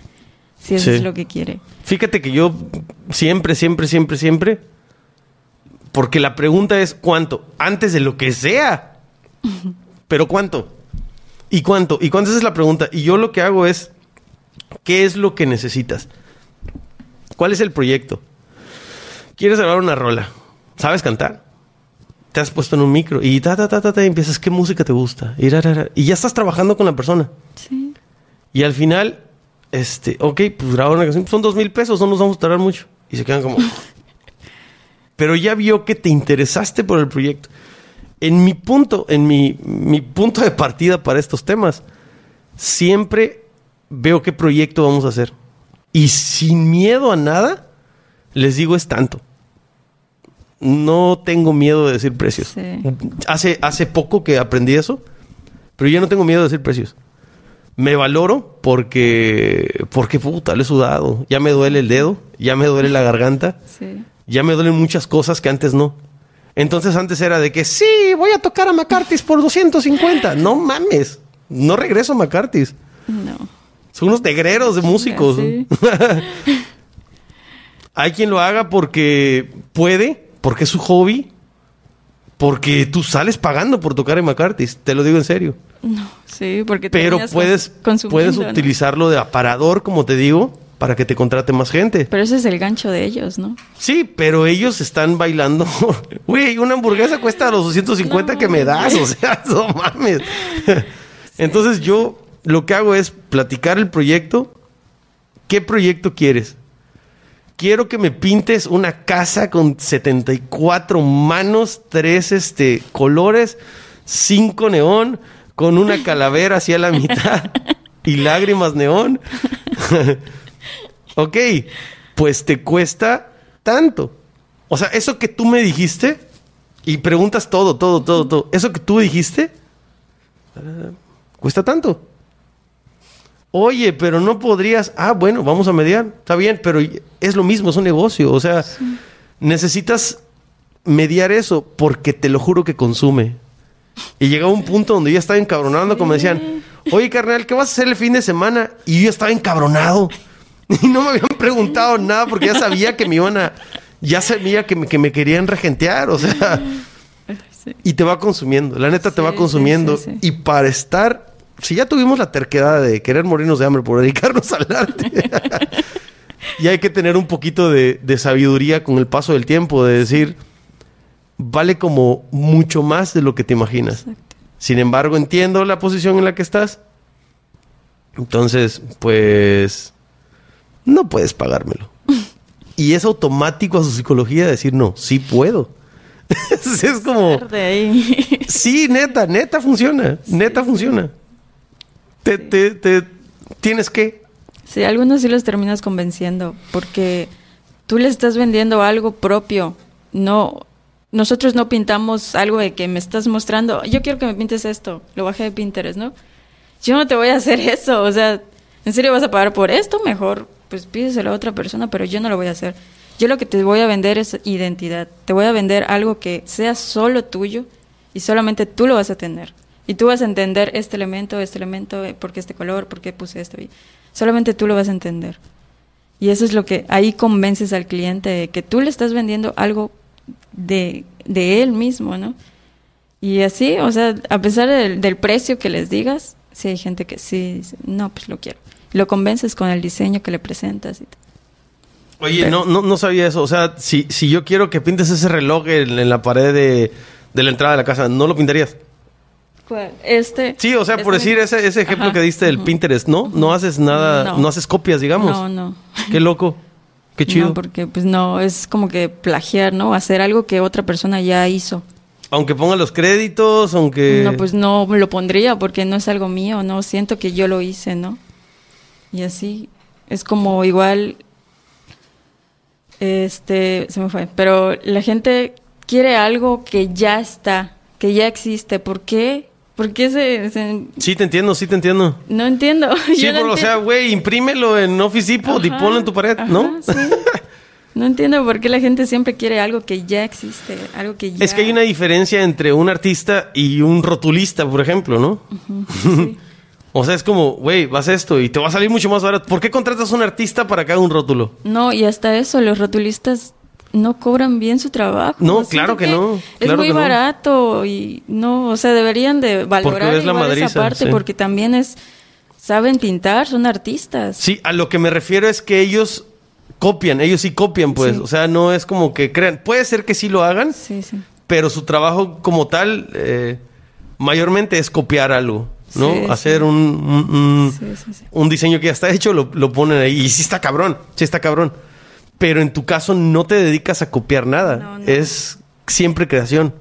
Si eso Sí. es lo que quiere. Fíjate que yo siempre, siempre, siempre, siempre. Porque la pregunta es cuánto. Antes de lo que sea. Pero cuánto. ¿Y cuánto? ¿Y cuánto? Esa es la pregunta. Y yo lo que hago es. ¿Qué es lo que necesitas? ¿Cuál es el proyecto? ¿Quieres grabar una rola? ¿Sabes cantar? Te has puesto en un micro y ta, ta, ta, ta, ta, y empiezas, ¿qué música te gusta? Y, ra, ra, ra, y ya estás trabajando con la persona. Sí. Y al final, este, ok, pues grabar una canción, son dos mil pesos, no nos vamos a tardar mucho. Y se quedan como. Pero ya vio que te interesaste por el proyecto. En mi punto, en mi, mi punto de partida para estos temas, siempre veo qué proyecto vamos a hacer. Y sin miedo a nada, les digo es tanto. No tengo miedo de decir precios. Sí. Hace, hace poco que aprendí eso, pero ya no tengo miedo de decir precios. Me valoro porque, porque puta, le he sudado. Ya me duele el dedo, ya me duele la garganta, Sí. ya me duelen muchas cosas que antes no. Entonces antes era de que sí, voy a tocar a McCarthy's por 250. No mames, no regreso a McCarthy's. No. Son unos negreros de músicos. Sí. Hay quien lo haga porque puede, porque es su hobby, porque tú sales pagando por tocar en McCarthy's. Te lo digo en serio. No. Sí, porque Pero puedes, puedes ¿no? utilizarlo de aparador, como te digo, para que te contrate más gente. Pero ese es el gancho de ellos, ¿no? Sí, pero ellos están bailando. Güey, una hamburguesa cuesta los 250 No, que me das. O sea, no mames. Entonces yo lo que hago es platicar el proyecto. ¿Qué proyecto quieres? Quiero que me pintes una casa con 74 manos, tres este, colores, cinco neón, con una calavera hacia la mitad y lágrimas neón. ok, pues te cuesta tanto. O sea, eso que tú me dijiste y preguntas todo, todo, todo, todo. Eso que tú dijiste eh, cuesta tanto. Oye, pero no podrías. Ah, bueno, vamos a mediar. Está bien, pero es lo mismo, es un negocio. O sea, necesitas mediar eso porque te lo juro que consume. Y llegaba un punto donde yo estaba encabronando, como decían, oye, carnal, ¿qué vas a hacer el fin de semana? Y yo estaba encabronado. Y no me habían preguntado nada porque ya sabía que me iban a. Ya sabía que me, que me querían regentear, o sea. Sí. Y te va consumiendo, la neta te Sí, va sí, consumiendo. sí, sí. Y para estar, si ya tuvimos la terquedad de querer morirnos de hambre por dedicarnos al arte, y hay que tener un poquito de, de sabiduría con el paso del tiempo, de decir, vale como mucho más de lo que te imaginas. Exacto. Sin embargo, entiendo la posición en la que estás. Entonces, pues, no puedes pagármelo. Y es automático a su psicología decir, no, sí puedo. es como... Ahí. Sí, neta, neta funciona. neta funciona. Te, te, te- tienes que. Sí, algunos sí los terminas convenciendo porque tú le estás vendiendo algo propio. No, nosotros no pintamos algo de que me estás mostrando. Yo quiero que me pintes esto. Lo bajé de Pinterest, ¿no? Yo no te voy a hacer eso. O sea, ¿en serio vas a pagar por esto? Mejor, pues pídeselo a otra persona, pero yo no lo voy a hacer. Yo lo que te voy a vender es identidad. Te voy a vender algo que sea solo tuyo y solamente tú lo vas a tener. Y tú vas a entender este elemento, este elemento, eh, por qué este color, por qué puse esto. Solamente tú lo vas a entender. Y eso es lo que ahí convences al cliente de que tú le estás vendiendo algo de, de él mismo, ¿no? Y así, o sea, a pesar del, del precio que les digas, sí hay gente que sí dice, no, pues lo quiero. Lo convences con el diseño que le presentas y. Oye, no, no, no sabía eso. O sea, si, si yo quiero que pintes ese reloj en, en la pared de, de la entrada de la casa, ¿no lo pintarías? Este. Sí, o sea, por decir ese, ese ejemplo Ajá, que diste del. Pinterest, ¿no? No haces nada, no, No. haces copias, digamos. No, no. Qué loco. Qué chido. No, porque pues no, es como que plagiar, ¿no? Hacer algo que otra persona ya hizo. Aunque ponga los créditos, aunque... No, pues no lo pondría porque no es algo mío, ¿no? Siento que yo lo hice, ¿no? Y así es como igual, este, se me fue, pero la gente quiere algo que ya está, que ya existe. ¿Por qué? ¿Por qué se...? se- Sí, te entiendo, sí te entiendo. No entiendo. Sí, Yo no o sea, güey, imprímelo en Office Depot y ponlo en tu pared, ¿no? sí. No entiendo por qué la gente siempre quiere algo que ya existe, algo que ya... Es que hay una diferencia entre un artista y un rotulista, por ejemplo, ¿no? sí. O sea, es como, güey, vas a esto y te va a salir mucho más barato. ¿Por qué contratas a un artista para que haga un rótulo? No, y hasta eso, los rotulistas no cobran bien su trabajo. No, claro que no, Es muy no. barato y no, o sea, deberían de valorar la madriza, esa parte sí. porque también es saben pintar, son artistas. Sí, a lo que me refiero es que ellos copian, ellos sí copian, pues. Sí. O sea, no es como que crean. Puede ser que sí lo hagan, Sí, sí. pero su trabajo como tal, eh, mayormente es copiar algo, ¿no? Sí, Hacer sí. un, un, sí. un diseño que ya está hecho, lo, lo ponen ahí. Y sí está cabrón, sí está cabrón. Pero en tu caso no te dedicas a copiar nada. No, no. Es siempre creación.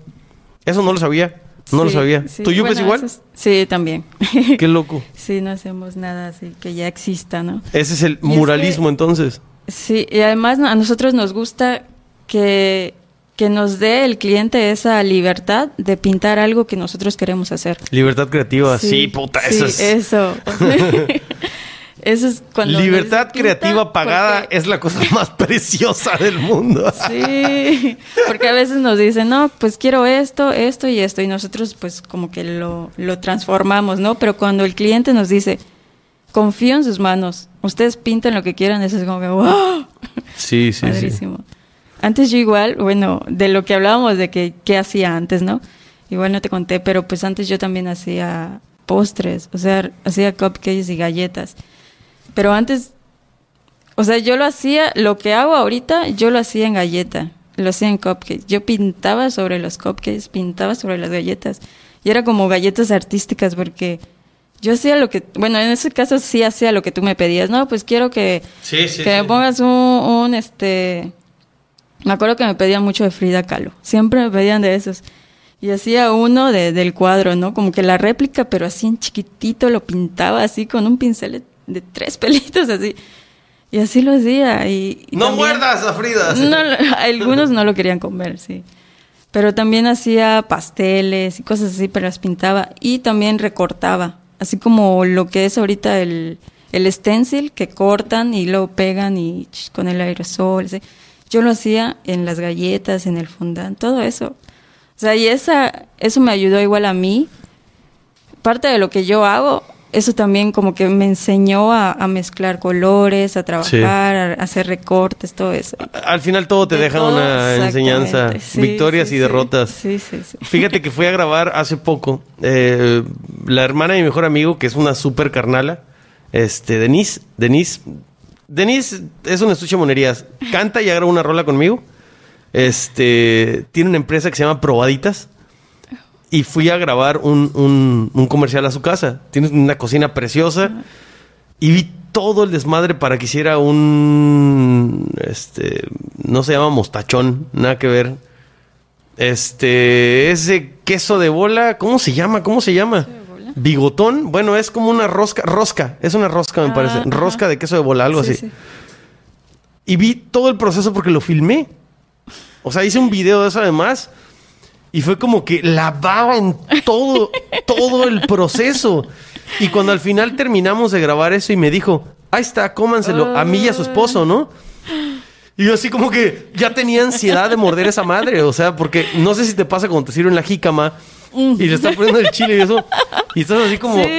Eso no lo sabía. No lo sabía. sí. ¿Tú yupes Bueno, igual? es- Sí, también. Qué loco. sí, no hacemos nada así que ya exista, ¿no? Ese es el Y es muralismo que- entonces. Sí, y además a nosotros nos gusta que, que nos dé el cliente esa libertad de pintar algo que nosotros queremos hacer. Libertad creativa. Sí, puta, sí, eso es. Eso. eso es cuando... Libertad creativa pagada porque- es la cosa más preciosa del mundo. Sí, porque a veces nos dicen, no, pues quiero esto, esto y esto, y nosotros pues como que lo, lo transformamos, ¿no? Pero cuando el cliente nos dice, confío en sus manos, ustedes pintan lo que quieran, eso es como que, wow, Sí, sí, sí. Antes yo igual, bueno, de lo que hablábamos de que qué hacía antes, ¿no? Igual no te conté, pero pues antes yo también hacía postres, o sea, hacía cupcakes y galletas. Pero antes, o sea, yo lo hacía, lo que hago ahorita, yo lo hacía en galleta, lo hacía en cupcakes. Yo pintaba sobre los cupcakes, pintaba sobre las galletas. Y era como galletas artísticas porque yo hacía lo que, bueno, en ese caso sí hacía lo que tú me pedías, ¿no? Pues quiero que, Sí, sí, que me pongas un, un, este... Me acuerdo que me pedían mucho de Frida Kahlo. Siempre me pedían de esos. Y hacía uno de, del cuadro, ¿no? Como que la réplica, pero así en chiquitito lo pintaba así con un pincel de, tres pelitos así. Y así lo hacía. Y, y No también- muerdas a Frida. No, algunos no lo querían comer, sí. Pero también hacía pasteles y cosas así, pero las pintaba. Y también recortaba. Así como lo que es ahorita el, el stencil, que cortan y luego pegan y ch, con el aerosol. Yo lo hacía en las galletas, en el fondant, todo eso. O sea, y esa, eso me ayudó igual a mí. Parte de lo que yo hago, eso también como que me enseñó a, a mezclar colores, a trabajar, a, a hacer recortes, todo eso. Al final todo te De deja todo, una enseñanza. Sí, victorias sí, y derrotas. Sí, sí, sí. Fíjate que fui a grabar hace poco. eh, la hermana de mi mejor amigo, que es una super carnala, este, Denise, Denise, Denise es una estuche de monerías. Canta y graba una rola conmigo. Este, tiene una empresa que se llama Probaditas. Y fui a grabar un, un- un comercial a su casa. Tiene una cocina preciosa. Y vi todo el desmadre para que hiciera un. Este. No se llama mostachón, nada que ver. Este. Ese queso de bola, ¿cómo se llama? ¿Cómo se llama? Bigotón. Bueno, es como una rosca. Rosca. Es una rosca, me Ah, parece. Rosca de queso de bola, algo Sí, así. sí. Y vi todo el proceso porque lo filmé. O sea, hice un video de eso además. Y fue como que lavaba en todo, todo el proceso. Y cuando al final terminamos de grabar eso y me dijo, ahí está, cómanselo, a mí y a su esposo, ¿no? Y yo así como que ya tenía ansiedad de morder esa madre. O sea, porque no sé si te pasa cuando te sirven la jícama y le está poniendo el chile y eso. Y estás así como. Sí.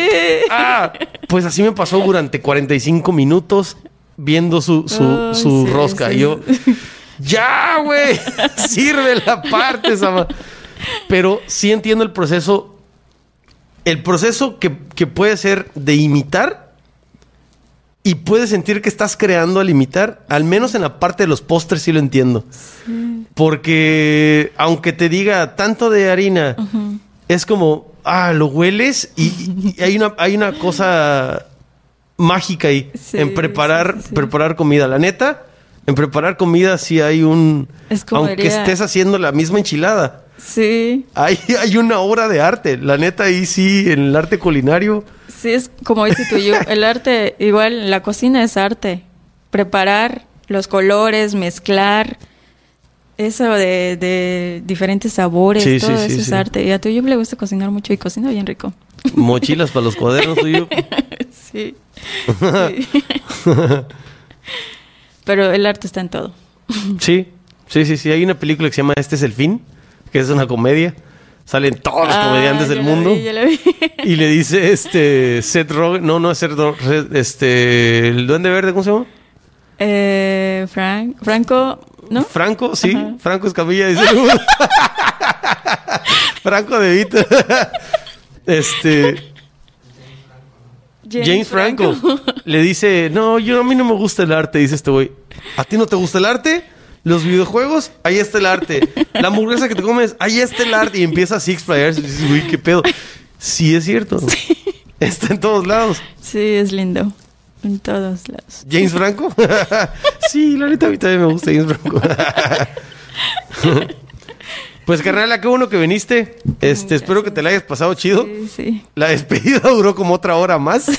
Ah, pues así me pasó durante 45 minutos viendo su, su, su sí, rosca. sí. Y yo, ya, güey, sirve la parte, Sama. Pero sí entiendo el proceso. El proceso que, que puede ser de imitar y puedes sentir que estás creando al imitar. Al menos en la parte de los pósters sí lo entiendo. Porque aunque te diga tanto de harina, es como, ah, lo hueles y, y hay, una, hay una cosa mágica ahí Sí, en preparar, sí, preparar comida. La neta, en preparar comida sí hay un... Es como aunque estés haciendo la misma enchilada. Sí, Hay, hay una obra de arte. La neta, ahí sí, en el arte culinario. sí, es como dice tú, yo, el arte, igual la cocina es arte. Preparar los colores, mezclar, eso de, de diferentes sabores, Sí, todo sí, sí, eso es sí. arte. Y a tu yo le gusta cocinar mucho y cocina bien rico. Mochilas para los cuadernos. tuyo. Sí. sí. Pero el arte está en todo. Sí, sí, sí, sí. Hay una película que se llama Este es el fin, que es una comedia. Salen todos los Ah, comediantes del mundo. vi, vi. Y le dice este Seth Rogen, no, no es Seth Rogen, este el Duende Verde, ¿cómo se llama? Eh, Frank, Franco, ¿no? Franco, sí, Ajá. Franco Escamilla dice. Franco de Vito. este James, Franco. le dice, "No, yo a mí no me gusta el arte", dice este güey. ¿A ti no te gusta el arte? Los videojuegos, ahí está el arte. La hamburguesa que te comes, ahí está el arte. Y empieza así a explayarse. Y dices, güey, qué pedo. Sí, es cierto. Está en todos lados. Sí, es lindo. En todos lados. ¿James Franco? sí, la neta a mí también me gusta James Franco. pues carnal, qué bueno que viniste. Este, espero que te la hayas pasado chido. Sí, sí. La despedida duró como otra hora más. Oye,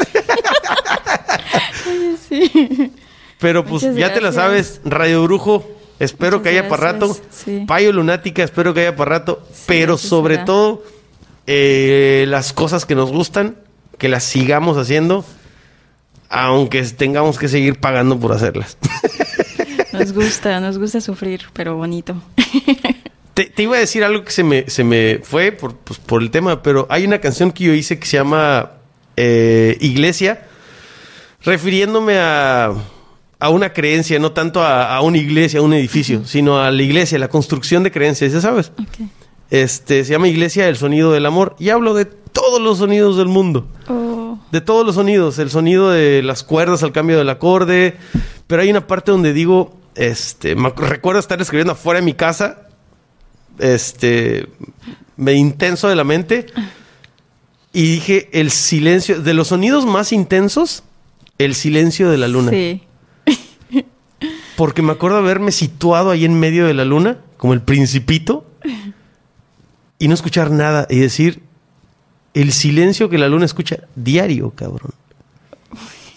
sí. Pero pues Muchas ya te la sabes, Radio Brujo. Espero Muchas que haya para rato. sí. Payo Lunática, espero que haya para rato. Sí, Pero sobre será. todo, eh, las cosas que nos gustan, que las sigamos haciendo, aunque tengamos que seguir pagando por hacerlas. Nos gusta, nos gusta sufrir, pero bonito. Te, te iba a decir algo que se me, se me fue por, pues, por el tema, pero hay una canción que yo hice que se llama eh, Iglesia, refiriéndome a, a una creencia, no tanto a, a una iglesia, a un edificio, sino a la iglesia, la construcción de creencias, ya sabes. Este, se llama Iglesia el sonido del amor y hablo de todos los sonidos del mundo. Oh, De todos los sonidos, el sonido de las cuerdas al cambio del acorde, pero hay una parte donde digo, este, me recuerdo estar escribiendo afuera de mi casa, este, me intenso de la mente y dije el silencio, de los sonidos más intensos, el silencio de la luna, Sí. Porque me acuerdo haberme situado ahí en medio de la luna, como el principito, y no escuchar nada y decir el silencio que la luna escucha diario, cabrón.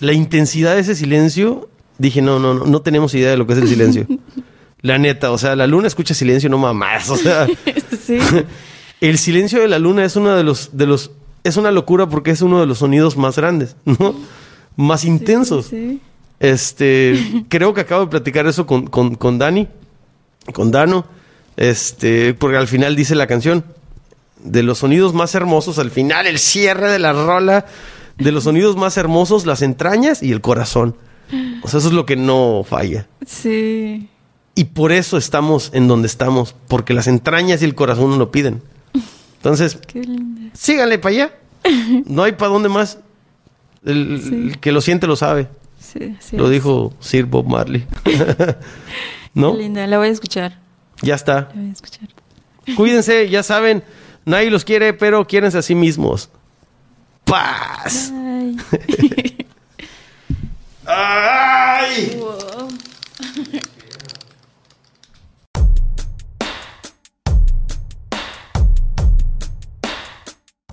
La intensidad de ese silencio, dije, no, no, no, no tenemos idea de lo que es el silencio. La neta, o sea, la luna escucha silencio, no mamás, o sea, sí. el silencio de la luna es uno de los, de los, es una locura porque es uno de los sonidos más grandes, ¿no? Más intensos. Sí. Este, creo que acabo de platicar eso con, con, con Dani, con Dano, este, porque al final dice la canción, de los sonidos más hermosos, al final el cierre de la rola, de los sonidos más hermosos, las entrañas y el corazón. O sea, eso es lo que no falla. Sí. Y por eso estamos en donde estamos, porque las entrañas y el corazón nos lo piden. Entonces, síganle para allá. No hay para dónde más. El, Sí. el que lo siente lo sabe. Sí, sí Lo dijo Sir Bob Marley. ¿No? Qué linda, la voy a escuchar. Ya está. La voy a escuchar. Cuídense, ya saben, nadie los quiere, pero quiérense a sí mismos. Paz. Ay. ¡Ay!